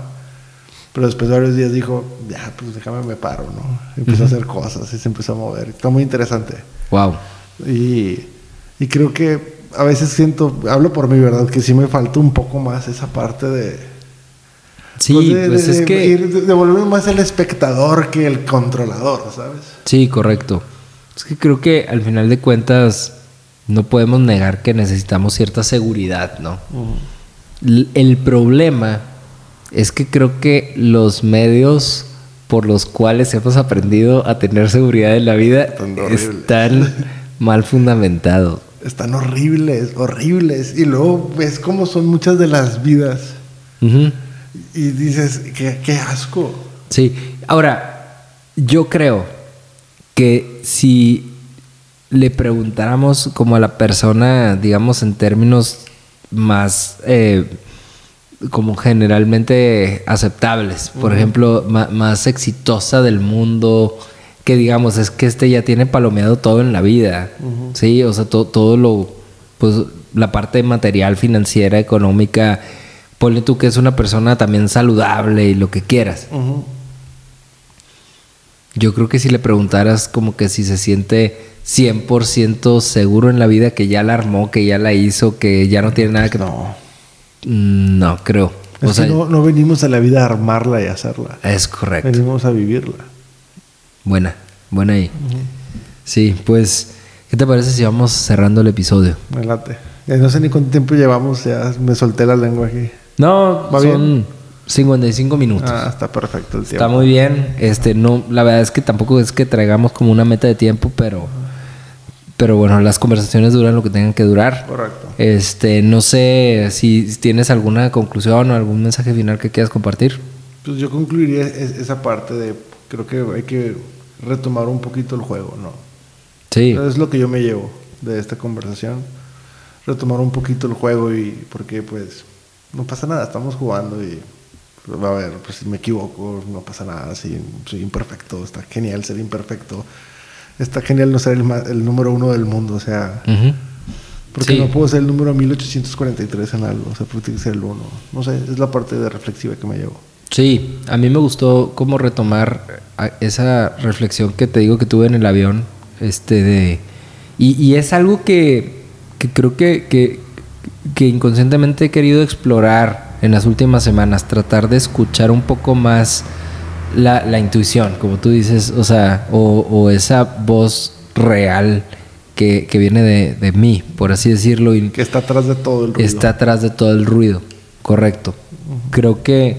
Speaker 4: Pero después de varios días dijo, ya, pues déjame me paro, ¿no? Empezó a hacer cosas y se empezó a mover. Está muy interesante.
Speaker 3: Wow.
Speaker 4: Y, y creo que a veces siento, hablo por mí, ¿verdad? Que sí me falta un poco más esa parte de...
Speaker 3: Sí,
Speaker 4: pues, de-
Speaker 3: pues
Speaker 4: de-
Speaker 3: es
Speaker 4: de
Speaker 3: que...
Speaker 4: ir- de, de volverme más el espectador que el controlador, ¿sabes?
Speaker 3: Sí, correcto. Es que creo que al final de cuentas no podemos negar que necesitamos cierta seguridad, ¿no? El problema es que creo que los medios por los cuales hemos aprendido a tener seguridad en la vida
Speaker 4: Están
Speaker 3: mal fundamentados.
Speaker 4: Están horribles, horribles. Y luego ves cómo son muchas de las vidas.
Speaker 3: Ujú.
Speaker 4: Y dices, qué, qué asco.
Speaker 3: Sí, ahora, yo creo que si le preguntáramos como a la persona, digamos, en términos más eh, como generalmente aceptables, por ejemplo, más exitosa del mundo, que digamos, es que este ya tiene palomeado todo en la vida, sí, o sea, to- todo lo, pues la parte material, financiera, económica, ponle tú que es una persona también saludable y lo que quieras. Yo creo que si le preguntaras como que si se siente 100% seguro en la vida, que ya la armó, que ya la hizo, que ya no tiene nada que...
Speaker 4: No,
Speaker 3: Mm, No, creo.
Speaker 4: Es
Speaker 1: O sea,
Speaker 4: que no, no venimos a la vida a armarla y a hacerla.
Speaker 1: es correcto.
Speaker 4: Venimos a vivirla.
Speaker 1: Buena, buena ahí. Sí, pues, ¿qué te parece si vamos cerrando el episodio?
Speaker 4: Me late. Ya no sé ni cuánto tiempo llevamos, ya me solté la lengua aquí.
Speaker 3: No,
Speaker 4: ¿Va
Speaker 3: son 55 minutos.
Speaker 4: Ah, está perfecto el tiempo.
Speaker 3: Está muy bien. Este, no, la verdad es que tampoco es que traigamos como una meta de tiempo, pero, pero bueno, las conversaciones duran lo que tengan que durar.
Speaker 4: Correcto.
Speaker 3: Este, no sé si tienes alguna conclusión o algún mensaje final que quieras compartir.
Speaker 4: Pues yo concluiría es- esa parte de, creo que hay que retomar un poquito el juego, ¿no?
Speaker 3: Sí.
Speaker 4: Es lo que yo me llevo de esta conversación. Retomar un poquito el juego y porque pues no pasa nada, estamos jugando y pues, a ver, pues si me equivoco, no pasa nada, si soy imperfecto, está genial ser imperfecto. Está genial no ser el, número uno del mundo, o sea, porque
Speaker 3: Sí.
Speaker 4: no puedo ser el número 1843 en algo, o sea, porque ser el uno. No sé, es la parte de reflexiva que me llevo.
Speaker 3: Sí, a mí me gustó como retomar esa reflexión que te digo que tuve en el avión, este de y, y es algo que, que creo que, que, que inconscientemente he querido explorar en las últimas semanas, tratar de escuchar un poco más la, la intuición, como tú dices, o sea, o, o esa voz real que, que viene de, de mí, por así decirlo, y
Speaker 4: Que está atrás de todo el ruido.
Speaker 3: está atrás de todo el ruido. Correcto. Creo que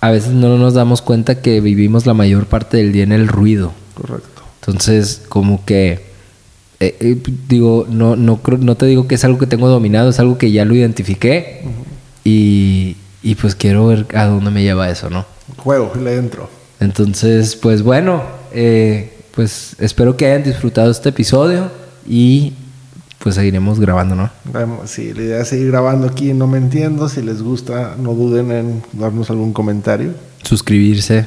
Speaker 3: a veces no nos damos cuenta que vivimos la mayor parte del día en el ruido.
Speaker 4: Correcto.
Speaker 3: Entonces, como que eh, eh, digo, no, no creo- no te digo que es algo que tengo dominado, es algo que ya lo identifiqué y, y pues quiero ver a dónde me lleva eso, ¿no?
Speaker 4: Juego, le entro.
Speaker 3: Entonces, pues bueno, eh, pues espero que hayan disfrutado este episodio y pues seguiremos grabando, ¿no?
Speaker 4: Sí, la idea es seguir grabando aquí, no me entiendo. Si les gusta, no duden en darnos algún comentario.
Speaker 3: Suscribirse.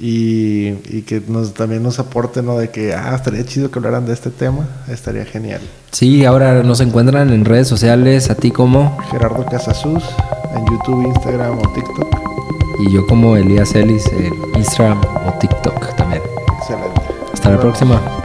Speaker 4: Y, y que nos, también nos aporten, ¿no? De que, ah, estaría chido que hablaran de este tema. Estaría genial.
Speaker 3: Sí, ahora nos encuentran en redes sociales, a ti como
Speaker 4: Gerardo Casasus, en YouTube, Instagram o TikTok.
Speaker 3: y yo como Elías Ellis en Instagram o TikTok también.
Speaker 4: Excelente.
Speaker 3: Hasta la
Speaker 4: vemos.
Speaker 3: próxima.